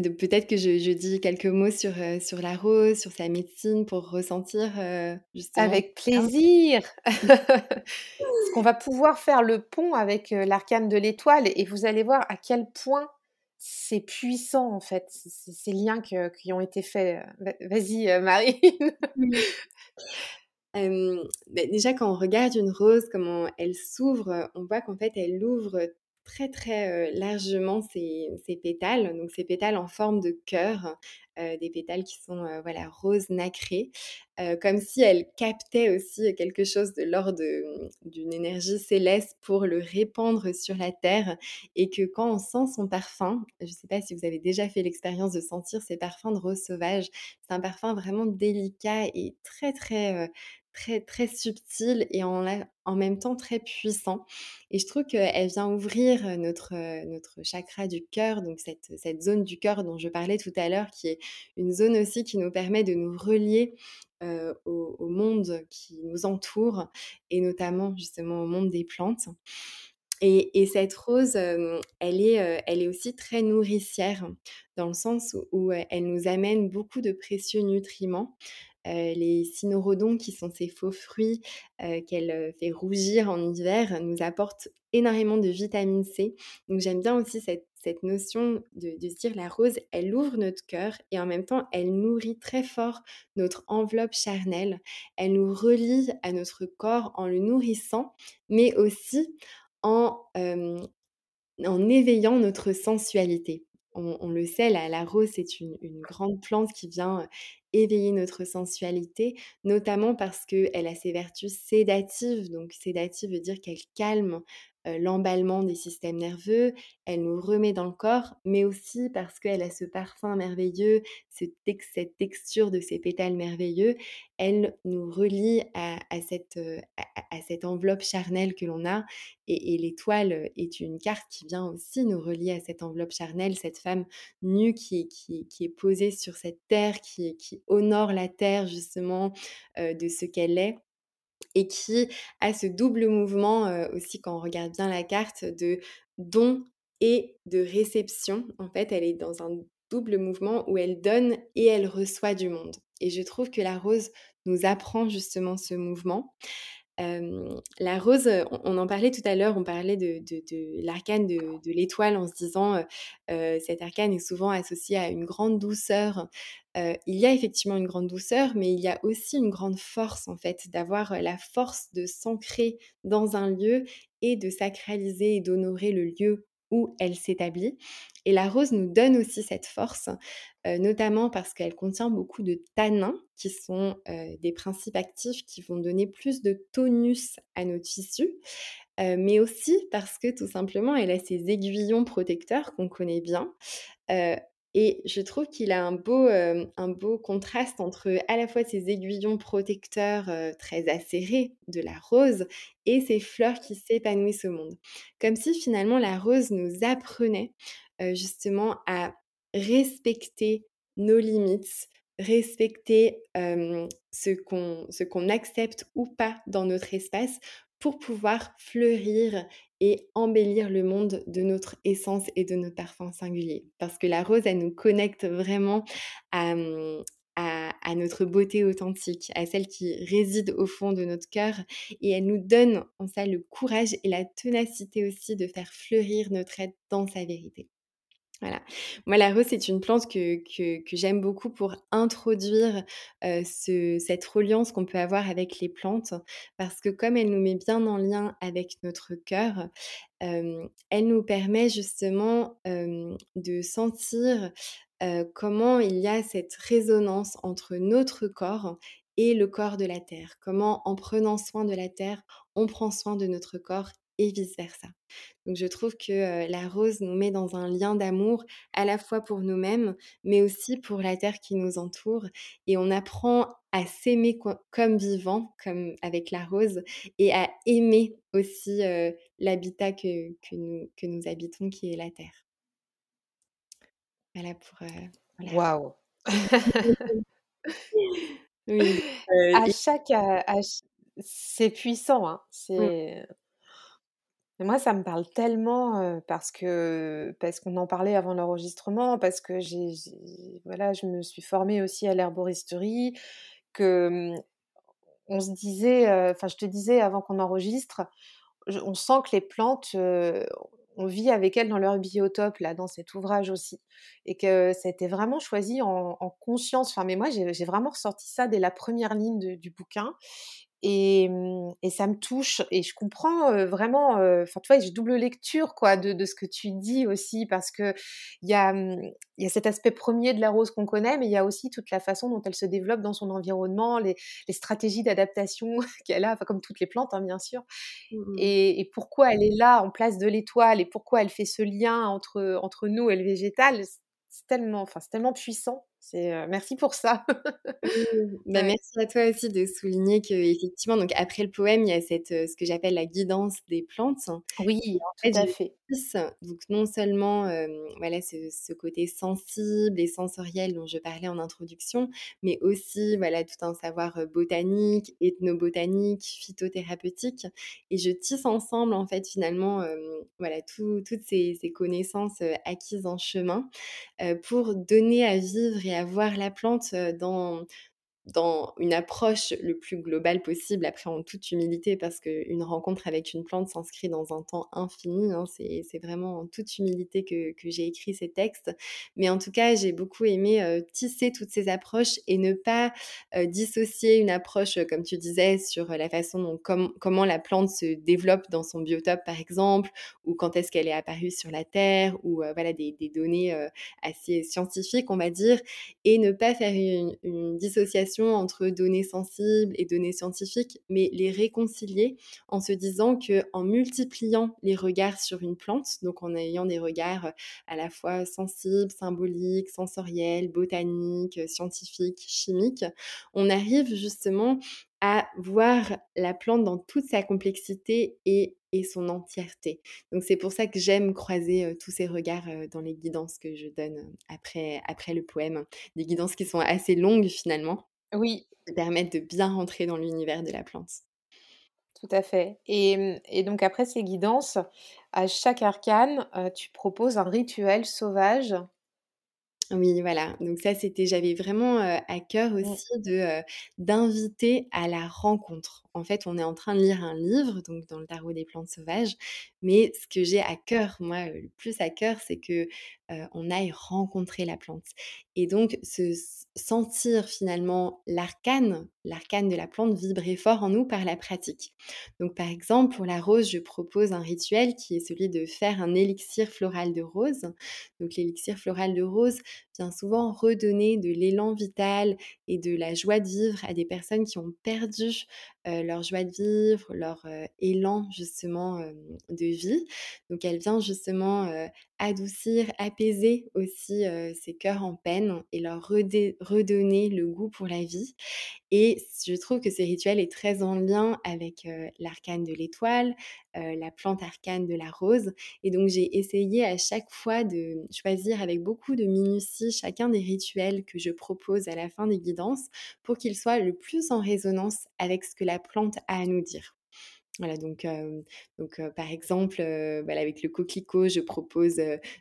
Speaker 2: peut-être que je, dis quelques mots sur, euh, sur la rose, sur sa médecine, pour ressentir euh,
Speaker 1: justement. Avec plaisir Parce qu'on va pouvoir faire le pont avec euh, l'arcane de l'étoile et vous allez voir à quel point c'est puissant en fait, ces liens qui ont été faits. Vas-y, Marie.
Speaker 2: Bah, déjà, quand on regarde une rose, comment elle s'ouvre, on voit qu'en fait, elle ouvre très très largement ses, pétales, donc ses pétales en forme de cœur, des pétales qui sont voilà roses nacrés, comme si elle captait aussi quelque chose de l'ordre d'une énergie céleste pour le répandre sur la terre et que quand on sent son parfum, je ne sais pas si vous avez déjà fait l'expérience de sentir ces parfums de rose sauvage, c'est un parfum vraiment délicat et très très très, subtil et en, même temps très puissant. Et je trouve qu'elle vient ouvrir notre, notre chakra du cœur, donc cette, cette zone du cœur dont je parlais tout à l'heure, qui est une zone aussi qui nous permet de nous relier au, monde qui nous entoure et notamment justement au monde des plantes. Et, et cette rose, elle, est, elle est aussi très nourricière dans le sens où elle nous amène beaucoup de précieux nutriments. Euh, les cynorhodons, qui sont ces faux fruits euh, qu'elle euh, fait rougir en hiver, nous apportent énormément de vitamine C. Donc j'aime bien aussi cette, notion de, de, se dire la rose, elle ouvre notre cœur et en même temps, elle nourrit très fort notre enveloppe charnelle. Elle nous relie à notre corps en le nourrissant, mais aussi en, éveillant notre sensualité. On, le sait, la, rose, c'est une, une, grande plante qui vient éveiller notre sensualité, notamment parce qu'elle a ses vertus sédatives. Donc sédative veut dire qu'elle calme l'emballement des systèmes nerveux, elle nous remet dans le corps, mais aussi parce qu'elle a ce parfum merveilleux, cette texture de ses pétales merveilleux, elle nous relie à, cette, à, cette, enveloppe charnelle que l'on a. Et, l'étoile est une carte qui vient aussi nous relier à cette enveloppe charnelle, cette femme nue qui, est posée sur cette terre, qui, qui honore la terre justement de ce qu'elle est et qui a ce double mouvement aussi quand on regarde bien la carte de don et de réception. En fait, elle est dans un double mouvement où elle donne et elle reçoit du monde. Et je trouve que la rose nous apprend justement ce mouvement la rose, on, en parlait tout à l'heure, on parlait de, l'arcane de, l'étoile en se disant euh, cet arcane est souvent associé à une grande douceur. il y a effectivement une grande douceur, mais il y a aussi une grande force en fait, d'avoir la force de s'ancrer dans un lieu et de sacraliser et d'honorer le lieu où elle s'établit. Et la rose nous donne aussi cette force, notamment parce qu'elle contient beaucoup de tanins, qui sont des principes actifs qui vont donner plus de tonus à nos tissus, mais aussi parce que tout simplement, elle a ces aiguillons protecteurs qu'on connaît bien. Et je trouve qu'il a un beau, un beau contraste entre à la fois ces aiguillons protecteurs très acérés de la rose et ces fleurs qui s'épanouissent au monde. Comme si finalement la rose nous apprenait justement à respecter nos limites, respecter ce qu'on accepte ou pas dans notre espace pour pouvoir fleurir et embellir le monde de notre essence et de notre parfum singulier. Parce que la rose, elle nous connecte vraiment à, à, notre beauté authentique, à celle qui réside au fond de notre cœur. Et elle nous donne en ça le courage et la ténacité aussi de faire fleurir notre être dans sa vérité. Voilà. Moi, la rose, c'est une plante que, j'aime beaucoup pour introduire ce, cette reliance qu'on peut avoir avec les plantes, parce que comme elle nous met bien en lien avec notre cœur, elle nous permet justement de sentir comment il y a cette résonance entre notre corps et le corps de la terre. Comment en prenant soin de la terre, on prend soin de notre corps et vice-versa. Donc je trouve que la rose nous met dans un lien d'amour à la fois pour nous-mêmes, mais aussi pour la terre qui nous entoure. Et on apprend à s'aimer comme vivant, comme avec la rose, et à aimer aussi l'habitat que, nous, que nous habitons, qui est la terre.
Speaker 1: Voilà pour... Waouh
Speaker 2: Oui.
Speaker 1: à chaque... C'est puissant, hein.
Speaker 2: Mmh.
Speaker 1: c'est moi, ça me parle tellement parce que parce qu'on en parlait avant l'enregistrement, parce que j'ai, voilà, je me suis formée aussi à l'herboristerie, que mmh, on se disait, enfin, je te disais avant qu'on enregistre, on sent que les plantes, on vit avec elles dans leur biotope là, dans cet ouvrage aussi, et que c'était vraiment choisi en, conscience. Enfin, mais moi, j'ai vraiment ressorti ça dès la première ligne du bouquin, Et, mmh, et ça me touche et je comprends, vraiment, enfin, tu vois, j'ai double lecture, quoi, de de ce que tu dis aussi parce qu'il y a, mmh, il y a cet aspect premier de la rose qu'on connaît, mais il y a aussi toute la façon dont elle se développe dans son environnement, les les stratégies d'adaptation qu'elle a, comme toutes les plantes, hein, bien sûr
Speaker 2: Mmh mh.
Speaker 1: et et pourquoi elle est là, en place de l'étoile et pourquoi elle fait ce lien entre, entre nous et le végétal, c'est tellement, enfin, c'est tellement puissant. C'est, merci pour ça.
Speaker 2: Bah, merci à toi aussi de souligner qu'effectivement, donc après le poème, il y a cette, ce que j'appelle la guidance des plantes et
Speaker 1: Oui,
Speaker 2: en
Speaker 1: tout
Speaker 2: fait,
Speaker 1: à fait.
Speaker 2: donc non seulement, voilà, ce ce côté sensible et sensoriel dont je parlais en introduction, mais aussi, voilà, tout un savoir, botanique, ethnobotanique, phytothérapeutique et je tisse ensemble, en fait, finalement, voilà, tout toutes ces ces connaissances, acquises en chemin, pour donner à vivre et à voir la plante, dans dans une approche le plus globale possible, après en toute humilité parce qu'une rencontre avec une plante s'inscrit dans un temps infini, hein. C'est vraiment en toute humilité que que j'ai écrit ces textes. Mais en tout cas, j'ai beaucoup aimé, heu, tisser toutes ces approches et ne pas, heu, dissocier une approche, comme tu disais, sur la façon dont com comment la plante se développe dans son biotope, par exemple, ou quand est-ce qu'elle est apparue sur la terre ou, heu, voilà, des données, assez scientifiques, on va dire et ne pas faire une dissociation entre données sensibles et données scientifiques, mais les réconcilier en se disant qu'en multipliant les regards sur une plante, donc en ayant des regards, heu, à la fois sensibles, symboliques, sensoriels, botaniques, heu, scientifiques, chimiques, on arrive justement à voir la plante dans toute sa complexité et et son entièreté. Donc c'est pour ça que j'aime croiser, tous ces regards, dans les guidances que je donne après après le poème. Des guidances qui sont assez longues finalement,
Speaker 1: Oui.
Speaker 2: qui permettent de bien rentrer dans l'univers de la plante.
Speaker 1: Tout à fait et mmh et donc après ces guidances, à chaque arcane, tu proposes un rituel sauvage?
Speaker 2: Oui, voilà, donc ça, c'était j'avais vraiment, à cœur
Speaker 1: Mmh.
Speaker 2: aussi de, d'inviter à la rencontre. En fait, on est en train de lire un livre, donc dans le tarot des plantes sauvages, mais ce que j'ai à cœur, moi, le plus à cœur, c'est que, on aille rencontrer la plante et donc se sentir finalement l'arcane, l'arcane de la plante vibrer fort en nous par la pratique. Donc par exemple, pour la rose, je propose un rituel qui est celui de faire un élixir floral de rose. Donc l'élixir floral de rose vient souvent redonner de l'élan vital et de la joie de vivre à des personnes qui ont perdu, heu, leur joie de vivre, leur, heu, élan justement, de vie. Donc elle vient justement, heu, adoucir, apaiser aussi, ces cœurs en peine et leur redonner le goût pour la vie et je trouve que ce rituel est très en lien avec, l'arcane de l'étoile, la plante arcane de la rose et donc j'ai essayé à chaque fois de choisir avec beaucoup de minutie chacun des rituels que je propose à la fin des guidances pour qu'ils soient le plus en résonance avec ce que la plante à nous dire. Voilà donc hem, donc heu, par exemple, heu, voilà avec le coquelicot, je propose,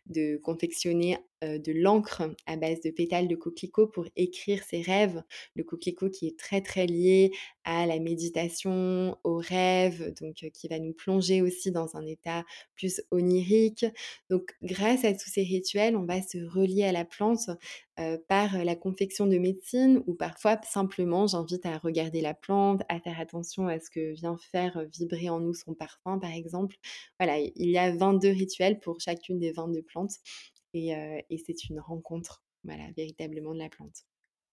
Speaker 2: de confectionner, de l'encre à base de pétales de coquelicot pour écrire ses rêves. Le coquelicot qui est très, très lié à la méditation, aux rêves, donc heu, qui va nous plonger aussi dans un état plus onirique. Donc grâce à tous ces rituels, on va se relier à la plante, heu, par la confection de médecine ou parfois simplement j'invite à regarder la plante, à faire attention à ce que vient faire vibrer en nous son parfum, par exemple. Voilà, il y a 22 rituels pour chacune des 22 plantes et c'est une rencontre, voilà, véritablement de la plante.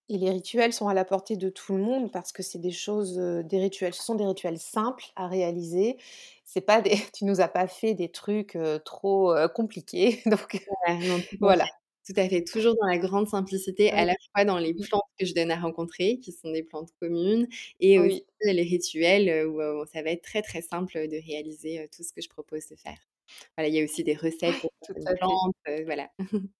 Speaker 1: Et les rituels sont à la portée de tout le monde parce que c'est des choses, des rituels ce sont des rituels simples à réaliser. C'est pas des tu nous as pas fait des trucs, trop, compliqués donc
Speaker 2: Voilà, non, tout à fait.
Speaker 1: voilà.
Speaker 2: Tout à fait, toujours dans la grande simplicité, à la fois dans les plantes que je donne à rencontrer, qui sont des plantes communes et aussi
Speaker 1: Oui.
Speaker 2: les rituels, où, ça va être très, très simple de réaliser, tout ce que je propose de faire. Voilà, il y a aussi des recettes
Speaker 1: à fait.
Speaker 2: plantes, heu, voilà.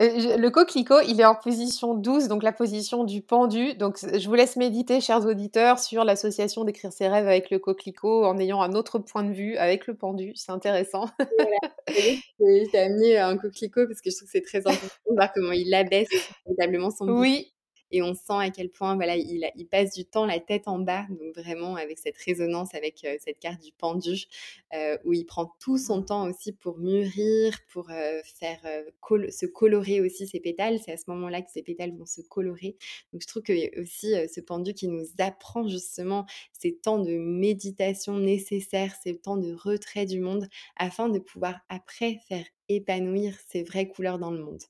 Speaker 1: Je le coquelicot, il est en position 12, donc la position du pendu, donc je vous laisse méditer, chers auditeurs, sur l'association d'écrire ses rêves avec le coquelicot en ayant un autre point de vue avec le pendu, c'est intéressant.
Speaker 2: Voilà, je t'ai amené un coquelicot parce que je trouve que c'est très important de voir comment il abaisse véritablement son
Speaker 1: Oui.
Speaker 2: Et on sent à quel point voilà, il, il, passe du temps la tête en bas, donc vraiment avec cette résonance avec cette carte du pendu, où il prend tout son temps aussi pour mûrir, pour faire se colorer aussi ses pétales. C'est à ce moment-là que ses pétales vont se colorer. Donc je trouve que aussi ce pendu qui nous apprend justement ces temps de méditation nécessaires, ces temps de retrait du monde, afin de pouvoir après faire épanouir ses vraies couleurs dans le monde.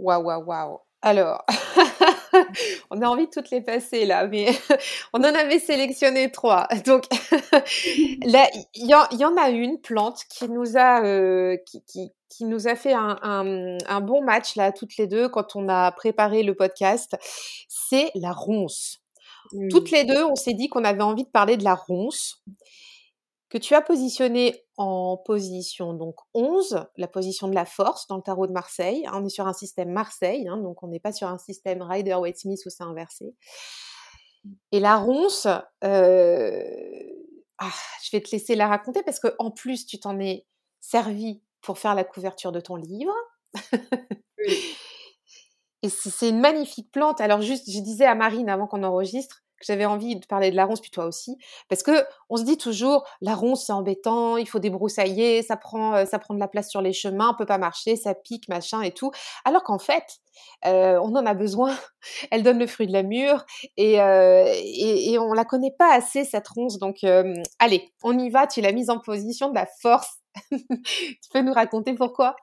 Speaker 1: Waouh, waouh, waouh. Alors, on a envie de toutes les passer là, mais on en avait sélectionné trois. Donc là, il y, en a une plante qui nous a, euh, qui, qui, nous a fait un, un, bon match là, toutes les deux, quand on a préparé le podcast. C'est la ronce. Toutes les deux, on s'est dit qu'on avait envie de parler de la ronce que tu as positionné en position donc 11, la position de la force dans le tarot de Marseille. On est sur un système Marseille, hein, donc on n'est pas sur un système Rider-Waite-Smith où c'est inversé. Et la ronce, euh, ah, je vais te laisser la raconter parce qu'en plus, tu t'en es servi pour faire la couverture de ton livre. Et c'est une magnifique plante. Alors juste, je disais à Marine avant qu'on enregistre, j'avais envie de parler de la ronce, puis toi aussi, parce que on se dit toujours la ronce c'est embêtant, il faut débroussailler, ça prend euh, ça prend de la place sur les chemins, on peut pas marcher, ça pique machin et tout, alors qu'en fait euh, on en a besoin, elle donne le fruit de la mûre et, euh, et, et, on la connaît pas assez cette ronce, donc allez on y va, tu l'as mise en position de la force, tu peux nous raconter pourquoi?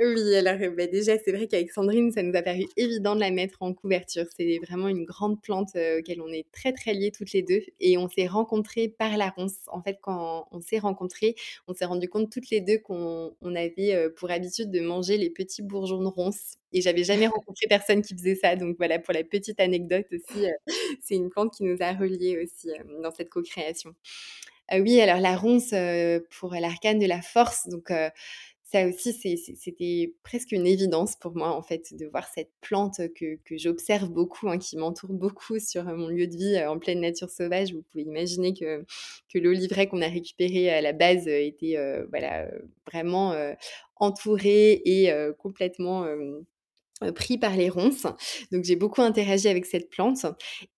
Speaker 2: Oui, alors bah, déjà, c'est vrai qu'avec Sandrine, ça nous a paru évident de la mettre en couverture. C'est vraiment une grande plante euh, auquel on est très très liés toutes les deux. Et on s'est rencontrés par la ronce. En fait, quand on s'est rencontrés, on s'est rendu compte toutes les deux qu'on avait euh, pour habitude de manger les petits bourgeons de ronce. Et j'avais jamais rencontré personne qui faisait ça. Donc voilà, pour la petite anecdote aussi, euh, c'est une plante qui nous a reliés aussi dans cette co-création. oui, alors la ronce pour l'arcane de la force. Donc ça aussi, c'était presque une évidence pour moi, en fait, de voir cette plante que, j'observe beaucoup, hein, qui m'entoure beaucoup sur mon lieu de vie en pleine nature sauvage. Vous pouvez imaginer que, que l'olivret qu'on a récupéré à la base était voilà, vraiment entouré et complètement euh, pris par les ronces. Donc j'ai beaucoup interagi avec cette plante.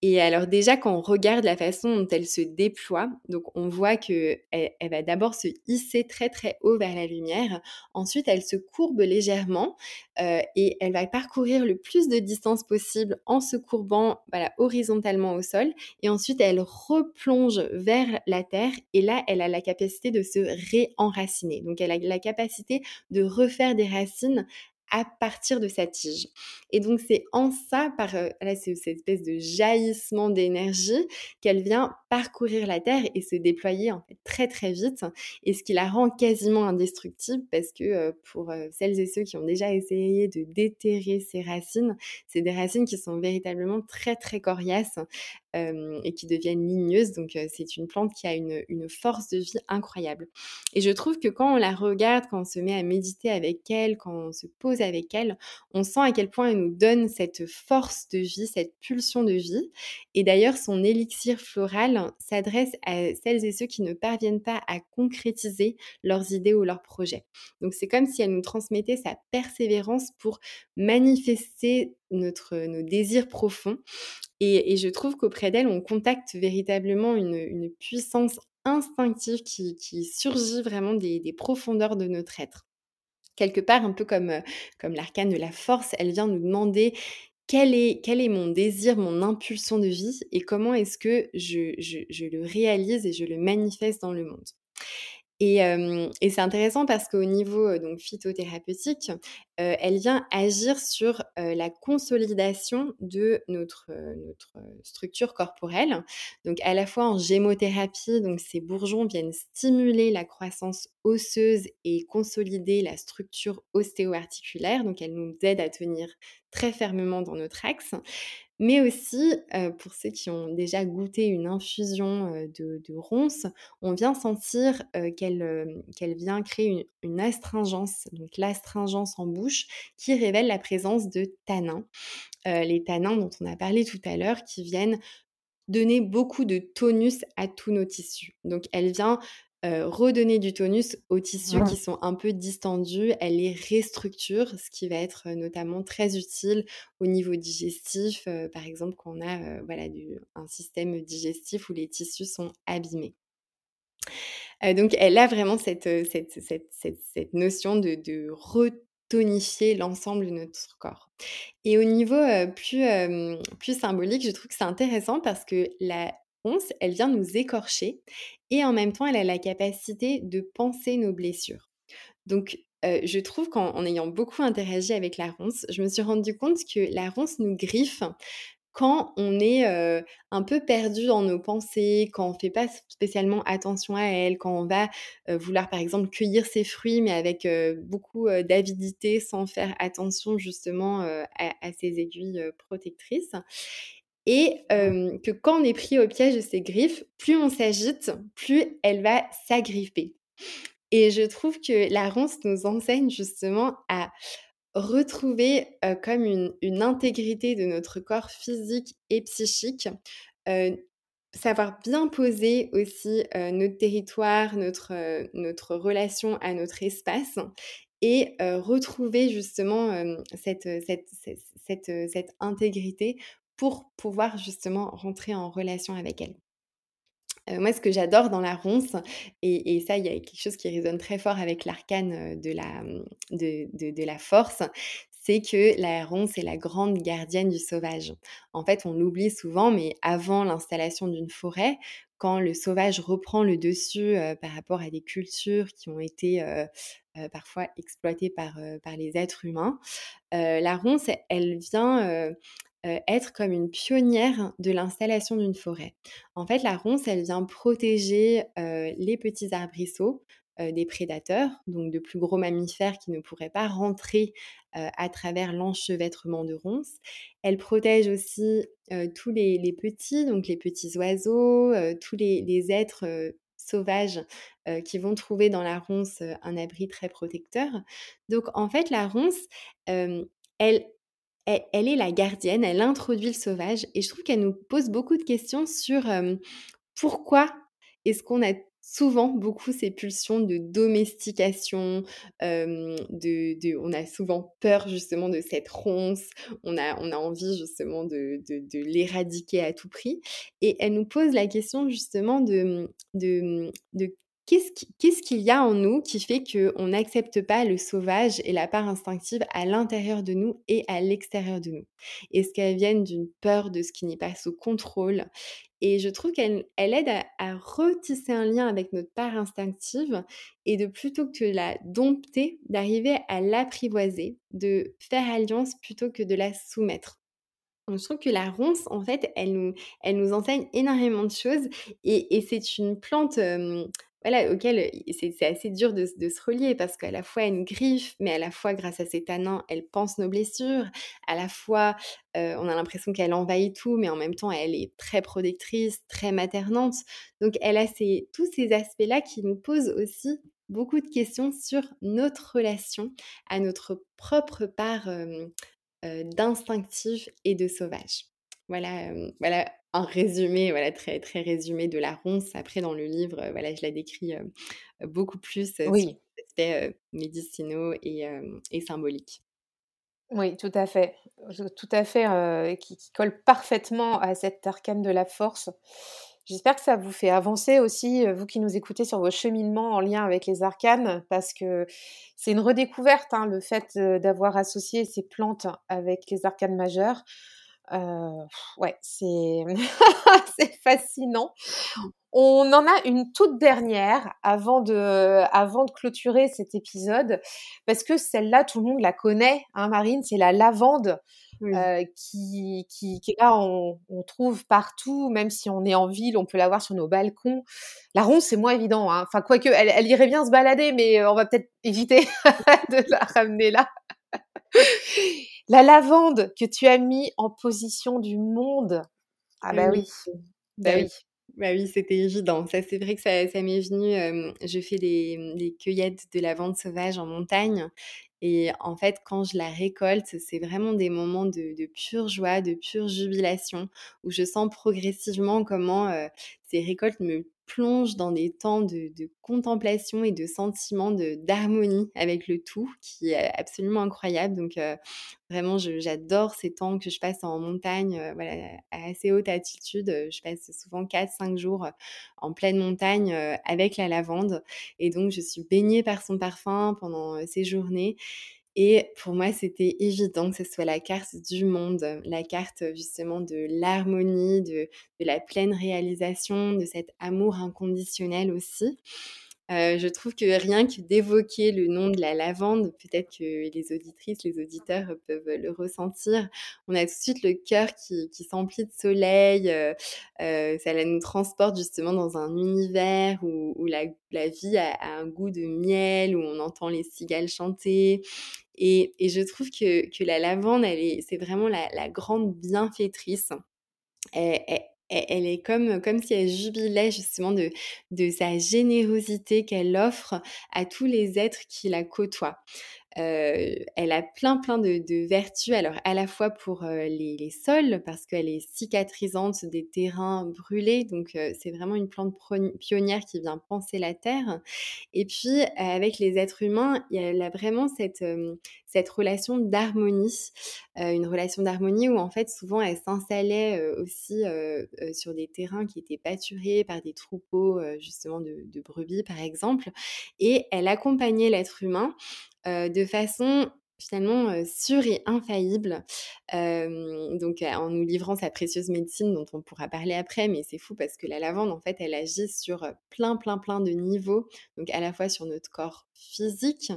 Speaker 2: Et alors déjà quand on regarde la façon dont elle se déploie, donc on voit que elle, va d'abord se hisser très très haut vers la lumière. Ensuite elle se courbe légèrement euh, et elle va parcourir le plus de distance possible en se courbant horizontalement au sol. Et ensuite elle replonge vers la terre et là elle a la capacité de se réenraciner. Donc elle a la capacité de refaire des racines à partir de sa tige. Et donc c'est en ça, par euh, là cette espèce de jaillissement d'énergie qu'elle vient parcourir la Terre et se déployer en fait très très vite. Et ce qui la rend quasiment indestructible parce que euh, pour euh, celles et ceux qui ont déjà essayé de déterrer ses racines, c'est des racines qui sont véritablement très très coriaces et qui deviennent ligneuses. Donc c'est une plante qui a une, force de vie incroyable. Et je trouve que quand on la regarde, quand on se met à méditer avec elle, quand on se pose avec elle, on sent à quel point elle nous donne cette force de vie, cette pulsion de vie. Et d'ailleurs, son élixir floral s'adresse à celles et ceux qui ne parviennent pas à concrétiser leurs idées ou leurs projets. Donc c'est comme si elle nous transmettait sa persévérance pour manifester notre, nos désirs profonds. Et, je trouve qu'auprès d'elle, on contacte véritablement une, puissance instinctive qui, surgit vraiment des, profondeurs de notre être. Quelque part, un peu comme, comme l'arcane de la force, elle vient nous demander quel est, mon désir, mon impulsion de vie et comment est-ce que je, le réalise et je le manifeste dans le monde. Et, c'est intéressant parce qu'au niveau donc phytothérapeutique, elle vient agir sur la consolidation de notre, notre structure corporelle. Donc à la fois en gémothérapie, donc ces bourgeons viennent stimuler la croissance osseuse et consolider la structure ostéo-articulaire. Donc elle nous aide à tenir très fermement dans notre axe mais aussi pour ceux qui ont déjà goûté une infusion de, ronces, on vient sentir qu'elle vient créer une, astringence, donc l'astringence en bouche, qui révèle la présence de tanins. les tanins dont on a parlé tout à l'heure, qui viennent donner beaucoup de tonus à tous nos tissus. Donc elle vient redonner du tonus aux tissus qui sont un peu distendus. Elle les restructure, ce qui va être notamment très utile au niveau digestif, par exemple quand on a voilà, un système digestif où les tissus sont abîmés. donc elle a vraiment cette, cette, cette, notion de, de retonifier l'ensemble de notre corps. Et au niveau plus, plus symbolique, je trouve que c'est intéressant parce que la elle vient nous écorcher et en même temps, elle a la capacité de penser nos blessures. Donc, je trouve qu'en ayant beaucoup interagi avec la ronce, je me suis rendu compte que la ronce nous griffe quand on est un peu perdu dans nos pensées, quand on ne fait pas spécialement attention à elle, quand on va vouloir par exemple cueillir ses fruits mais avec beaucoup d'avidité sans faire attention justement à, ses aiguilles protectrices. Et que quand on est pris au piège de ces griffes, plus on s'agite, plus elle va s'agripper. Et je trouve que la ronce nous enseigne justement à retrouver comme une, intégrité de notre corps physique et psychique, savoir bien poser aussi notre territoire, notre, relation à notre espace et retrouver justement cette, intégrité pour pouvoir justement rentrer en relation avec elle. Euh, moi, ce que j'adore dans la ronce, et, ça, il y a quelque chose qui résonne très fort avec l'arcane euh, de la, mmh, de, de, la force, c'est que la ronce est la grande gardienne du sauvage. En fait, on l'oublie souvent, mais avant l'installation d'une forêt, quand le sauvage reprend le dessus euh, par rapport à des cultures qui ont été parfois exploitées par, par les êtres humains, la ronce, elle vient euh, être comme une pionnière de l'installation d'une forêt. En fait, la ronce, elle vient protéger euh, les petits arbrisseaux euh, des prédateurs, donc de plus gros mammifères qui ne pourraient pas rentrer à travers l'enchevêtrement de ronces. Elle protège aussi tous les, petits, donc les petits oiseaux, tous les, les êtres sauvages qui vont trouver dans la ronce un abri très protecteur. Donc en fait, la ronce, elle, elle, est la gardienne, elle introduit le sauvage et je trouve qu'elle nous pose beaucoup de questions sur pourquoi est-ce qu'on a souvent beaucoup ces pulsions de domestication, de, on a souvent peur justement de cette ronce, on a, on a envie justement de, l'éradiquer à tout prix. Et elle nous pose la question justement de Qu'est-ce qu'il y a en nous qui fait qu'on n'accepte pas le sauvage et la part instinctive à l'intérieur de nous et à l'extérieur de nous? Est-ce qu'elles viennent d'une peur de ce qui n'est pas sous contrôle? Et je trouve qu'elle aide à, retisser un lien avec notre part instinctive et de plutôt que de la dompter, d'arriver à l'apprivoiser, de faire alliance plutôt que de la soumettre. je trouve que la ronce, en fait, elle nous, elle nous enseigne énormément de choses et, c'est une plante voilà, auquel c'est assez dur de, se relier parce qu'à la fois elle griffe, mais à la fois grâce à ses tanins, elle pense nos blessures. À la fois, on a l'impression qu'elle envahit tout, mais en même temps, elle est très protectrice, très maternante. Donc, elle a tous ces aspects-là qui nous posent aussi beaucoup de questions sur notre relation à notre propre part d'instinctif et de sauvage. Voilà, voilà un résumé, voilà, très, très résumé de la ronce. Après, dans le livre, voilà, je la décris beaucoup plus sur les aspects médicinaux et, et, symboliques.
Speaker 1: Oui, tout à fait. Tout à fait, qui, colle parfaitement à cette arcane de la force. J'espère que ça vous fait avancer aussi, vous qui nous écoutez sur vos cheminements en lien avec les arcanes, parce que c'est une redécouverte, hein, le fait d'avoir associé ces plantes avec les arcanes majeures. Euh, ouais, c'est c'est fascinant. On en a une toute dernière avant de, avant de clôturer cet épisode, parce que celle-là, tout le monde la connaît, hein, Marine, c'est la lavande. Euh, qui, qui, qui, là on, on, trouve partout, même si on est en ville, on peut la voir sur nos balcons. La ronce, c'est moins évident. Hein. Enfin, quoique, elle, elle irait bien se balader, mais on va peut-être éviter de la ramener là. La lavande que tu as mis en position du monde. Ah bah oui.
Speaker 2: Bah, bah oui. Bah oui, c'était évident. Ça, c'est vrai que ça, ça m'est venu. je fais des, des, cueillettes de lavande sauvage en montagne. Et en fait, quand je la récolte, c'est vraiment des moments de, de, pure joie, de pure jubilation, où je sens progressivement comment ces récoltes me plonge dans des temps de, contemplation et de sentiment d'harmonie avec le tout, qui est absolument incroyable. Donc vraiment, j'adore ces temps que je passe en montagne, voilà, à assez haute altitude. Je passe souvent 4-5 jours en pleine montagne avec la lavande. Et donc, je suis baignée par son parfum pendant ces journées. Et pour moi, c'était évident que ce soit la carte du monde, la carte justement de l'harmonie, de, la pleine réalisation, de cet amour inconditionnel aussi. Euh, je trouve que rien que d'évoquer le nom de la lavande, peut-être que les auditrices, les auditeurs peuvent le ressentir. On a tout de suite le cœur qui, s'emplit de soleil. Euh, euh, ça nous transporte justement dans un univers où, la, vie a, un goût de miel, où on entend les cigales chanter. Et, je trouve que, la lavande, c'est vraiment la, grande bienfaitrice. Est comme, comme si elle jubilait justement de sa générosité qu'elle offre à tous les êtres qui la côtoient. Euh, elle a plein plein de, vertus, alors à la fois pour euh, les, sols, parce qu'elle est cicatrisante des terrains brûlés, donc euh, c'est vraiment une plante pionnière qui vient penser la terre. Et puis avec les êtres humains, elle a vraiment cette, relation d'harmonie, une relation d'harmonie où en fait souvent elle s'installait aussi sur des terrains qui étaient pâturés par des troupeaux justement de, de brebis par exemple, et elle accompagnait l'être humain de façon finalement sûre et infaillible. donc en nous livrant sa précieuse médecine dont on pourra parler après, mais c'est fou parce que la lavande en fait elle agit sur plein plein plein de niveaux, donc à la fois sur notre corps physique,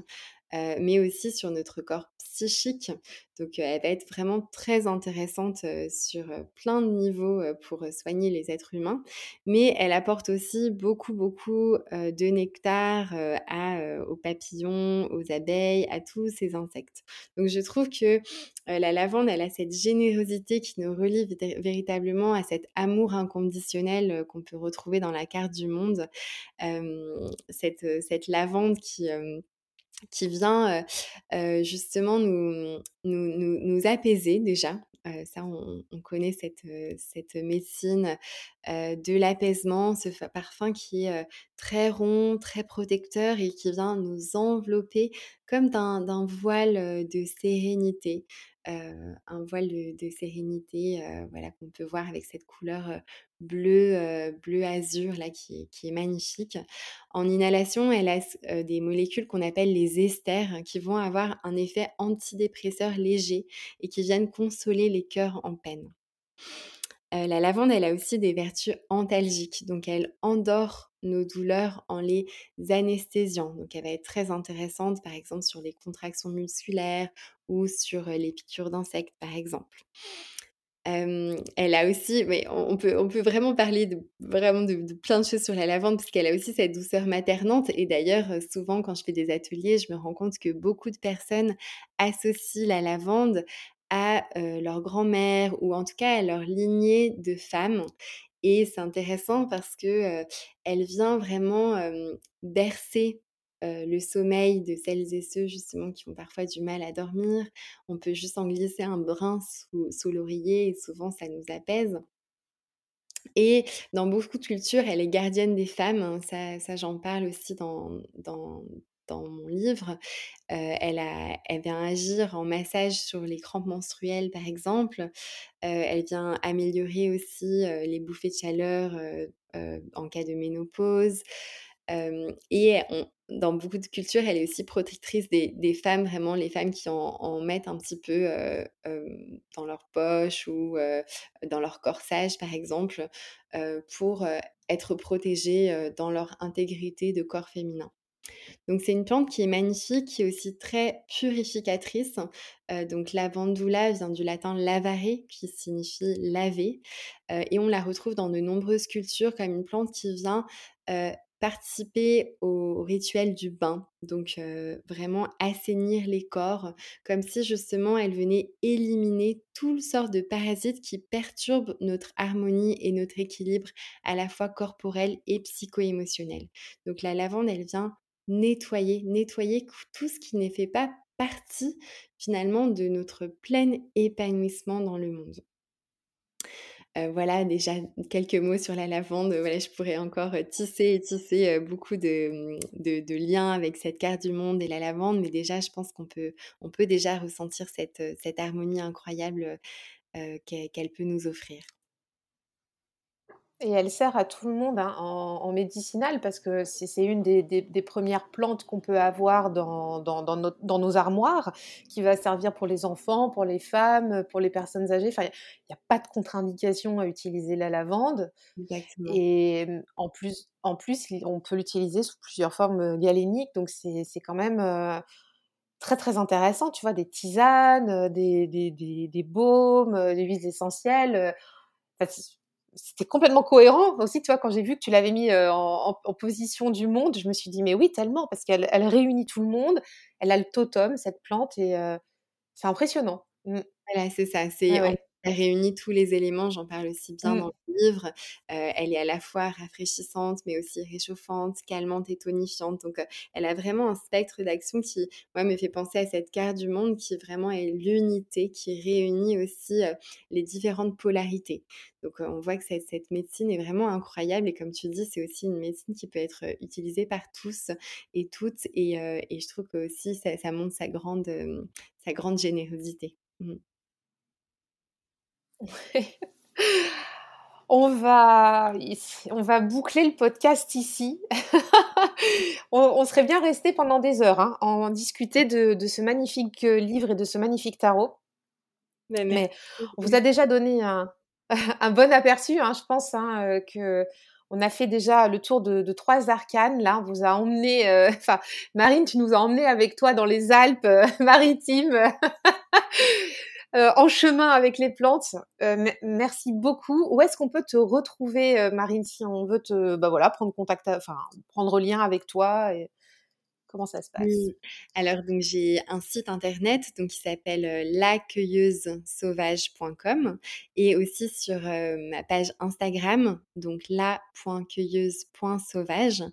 Speaker 2: mais aussi sur notre corps psychique. Donc, elle va être vraiment très intéressante sur plein de niveaux pour soigner les êtres humains. Mais elle apporte aussi beaucoup, beaucoup de nectar aux papillons, aux abeilles, à tous ces insectes. Donc, je trouve que la lavande, elle a cette générosité qui nous relie véritablement à cet amour inconditionnel qu'on peut retrouver dans la carte du monde. cette, cette lavande qui qui vient justement nous, nous, apaiser déjà. ça, on, connaît cette, cette médecine de l'apaisement, ce parfum qui est très rond, très protecteur et qui vient nous envelopper comme d'un voile de sérénité. Un voile de, sérénité voilà, qu'on peut voir avec cette couleur bleu, bleu azur là qui, est magnifique. En inhalation, elle a des molécules qu'on appelle les esters qui vont avoir un effet antidépresseur léger et qui viennent consoler les cœurs en peine. la lavande, elle a aussi des vertus antalgiques, donc elle endort nos douleurs en les anesthésiant. Donc elle va être très intéressante par exemple sur les contractions musculaires ou sur les piqûres d'insectes par exemple elle a aussi, mais on peut, on peut vraiment parler de, vraiment de, plein de choses sur la lavande parce qu'elle a aussi cette douceur maternante. Et d'ailleurs, souvent, quand je fais des ateliers, je me rends compte que beaucoup de personnes associent la lavande à leur grand-mère ou en tout cas à leur lignée de femmes. Et c'est intéressant parce que elle vient vraiment bercer le sommeil de celles et ceux justement qui ont parfois du mal à dormir. On peut juste en glisser un brin sous, l'oreiller et souvent ça nous apaise. Et dans beaucoup de cultures, elle est gardienne des femmes. Hein, ça, j'en parle aussi dans, dans, mon livre. elle, a, elle vient agir en massage sur les crampes menstruelles, par exemple. elle vient améliorer aussi les bouffées de chaleur en cas de ménopause et dans beaucoup de cultures, elle est aussi protectrice des, femmes, vraiment les femmes qui en, mettent un petit peu dans leur poche ou dans leur corsage, par exemple, pour être protégées dans leur intégrité de corps féminin. Donc c'est une plante qui est magnifique, qui est aussi très purificatrice. donc lavandula vient du latin lavare, qui signifie laver. et on la retrouve dans de nombreuses cultures comme une plante qui vient participer au rituel du bain, donc vraiment assainir les corps, comme si justement elle venait éliminer toutes sortes de parasites qui perturbent notre harmonie et notre équilibre à la fois corporel et psycho-émotionnel. Donc la lavande, elle vient nettoyer, nettoyer tout ce qui ne fait pas partie finalement de notre plein épanouissement dans le monde. Voilà, déjà quelques mots sur la lavande. Voilà, je pourrais encore tisser et tisser beaucoup de, mmh, de, liens avec cette carte du monde et la lavande, mais déjà, je pense qu'on peut, on peut déjà ressentir cette harmonie incroyable qu'elle peut nous offrir.
Speaker 1: Et elle sert à tout le monde hein, en, médicinal parce que c'est une des, premières plantes qu'on peut avoir dans, dans, nos armoires qui va servir pour les enfants, pour les femmes, pour les personnes âgées. Enfin, il n'y a, pas de contre-indication à utiliser la lavande. Et en plus, en plus, on peut l'utiliser sous plusieurs formes galéniques. Donc, c'est quand même très, très intéressant. Tu vois, des tisanes, des, des, baumes, des huiles essentielles c'était complètement cohérent. Aussi, tu vois, quand j'ai vu que tu l'avais mis en, position du monde, je me suis dit, mais oui, tellement, parce qu'elle elle réunit tout le monde, elle a le totem, cette plante, et c'est impressionnant.
Speaker 2: Voilà, c'est ça, c'est elle réunit tous les éléments, j'en parle aussi bien mmh. dans le livre. Euh, elle est à la fois rafraîchissante, mais aussi réchauffante, calmante et tonifiante. Donc, euh, elle a vraiment un spectre d'action qui, moi, me fait penser à cette carte du monde qui vraiment est l'unité, qui réunit aussi euh, les différentes polarités. Donc, on voit que cette, cette, médecine est vraiment incroyable. Et comme tu dis, c'est aussi une médecine qui peut être utilisée par tous et toutes. Et, et je trouve que aussi, ça, ça montre sa grande, sa grande générosité. Mmh.
Speaker 1: on va, on va boucler le podcast ici. on, serait bien resté pendant des heures hein, en discuter de, ce magnifique euh, livre et de ce magnifique tarot. Mais, on vous a déjà donné un, bon aperçu, hein, je pense, hein, euh, que on a fait déjà le tour de, trois arcanes. Là, on vous a emmené, euh, enfin, Marine, tu nous as emmené avec toi dans les Alpes maritimes. Euh, en chemin avec les plantes. Euh, merci beaucoup. Où est-ce qu'on peut te retrouver, euh, Marine, si on veut te, bah prendre contact, enfin prendre lien avec toi et... Comment ça se passe?
Speaker 2: Alors donc j'ai un site internet qui s'appelle lacueilleusesauvage.com et aussi sur ma page Instagram donc la.cueilleuse.sauvage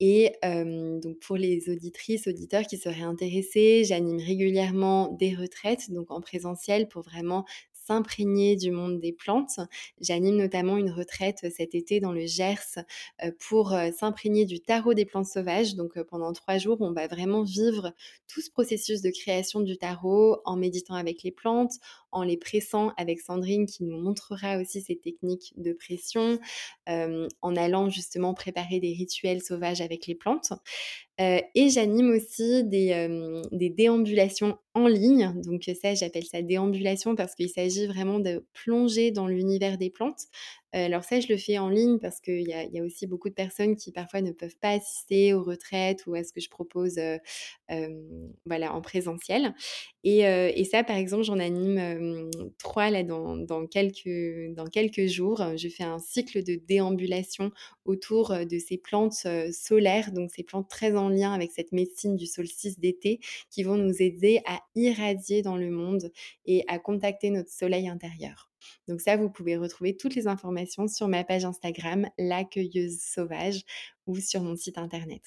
Speaker 2: et donc pour les auditrices, auditeurs qui seraient intéressés, j'anime régulièrement des retraites, donc en présentiel, pour vraiment s'imprégner du monde des plantes. J'anime notamment une retraite cet été dans le Gers pour s'imprégner du tarot des plantes sauvages. Donc pendant trois jours, on va vraiment vivre tout ce processus de création du tarot en méditant avec les plantes, en les pressant avec Sandrine qui nous montrera aussi ces techniques de pression, en allant justement préparer des rituels sauvages avec les plantes. Et j'anime aussi des, des, déambulations en ligne. Donc ça, j'appelle ça déambulation parce qu'il s'agit vraiment de plonger dans l'univers des plantes. Alors ça, je le fais en ligne parce qu'il y, a aussi beaucoup de personnes qui parfois ne peuvent pas assister aux retraites ou à ce que je propose voilà, en présentiel. Et, ça, par exemple, j'en anime trois là dans, quelques, dans quelques jours. Je fais un cycle de déambulation autour de ces plantes solaires, donc ces plantes très en lien avec cette médecine du solstice d'été qui vont nous aider à irradier dans le monde et à contacter notre soleil intérieur. Donc ça, vous pouvez retrouver toutes les informations sur ma page Instagram, l'accueilleuse sauvage, ou sur mon site internet.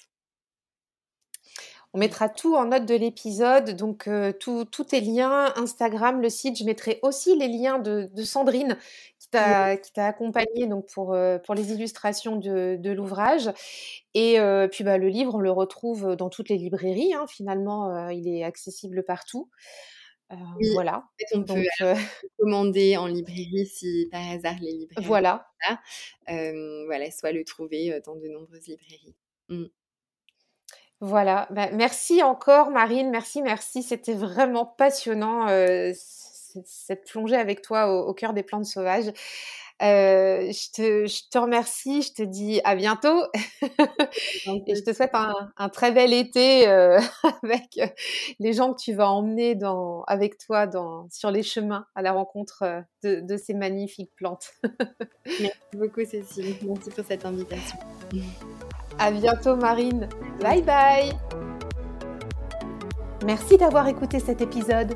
Speaker 1: On mettra tout en note de l'épisode, donc euh, tous tes liens, Instagram, le site. Je mettrai aussi les liens de, Sandrine qui t'a accompagné donc pour, euh, pour les illustrations de, l'ouvrage. Et euh, puis bah, le livre, on le retrouve dans toutes les librairies. Hein. finalement, il est accessible partout. Voilà.
Speaker 2: On peut commander en librairie si par hasard les librairies.
Speaker 1: Voilà.
Speaker 2: voilà, soit le trouver dans de nombreuses librairies. Mmh.
Speaker 1: Voilà, bah, merci encore Marine, merci, merci, c'était vraiment passionnant euh, cette plongée avec toi au, cœur des plantes sauvages. Euh, je, te, je, te, remercie, je te dis à bientôt et je te souhaite un, très bel été euh, avec les gens que tu vas emmener dans, avec toi dans, sur les chemins à la rencontre de, de ces magnifiques plantes.
Speaker 2: merci beaucoup Cécile, merci pour cette invitation.
Speaker 1: À bientôt Marine. Bye bye. Merci d'avoir écouté cet épisode.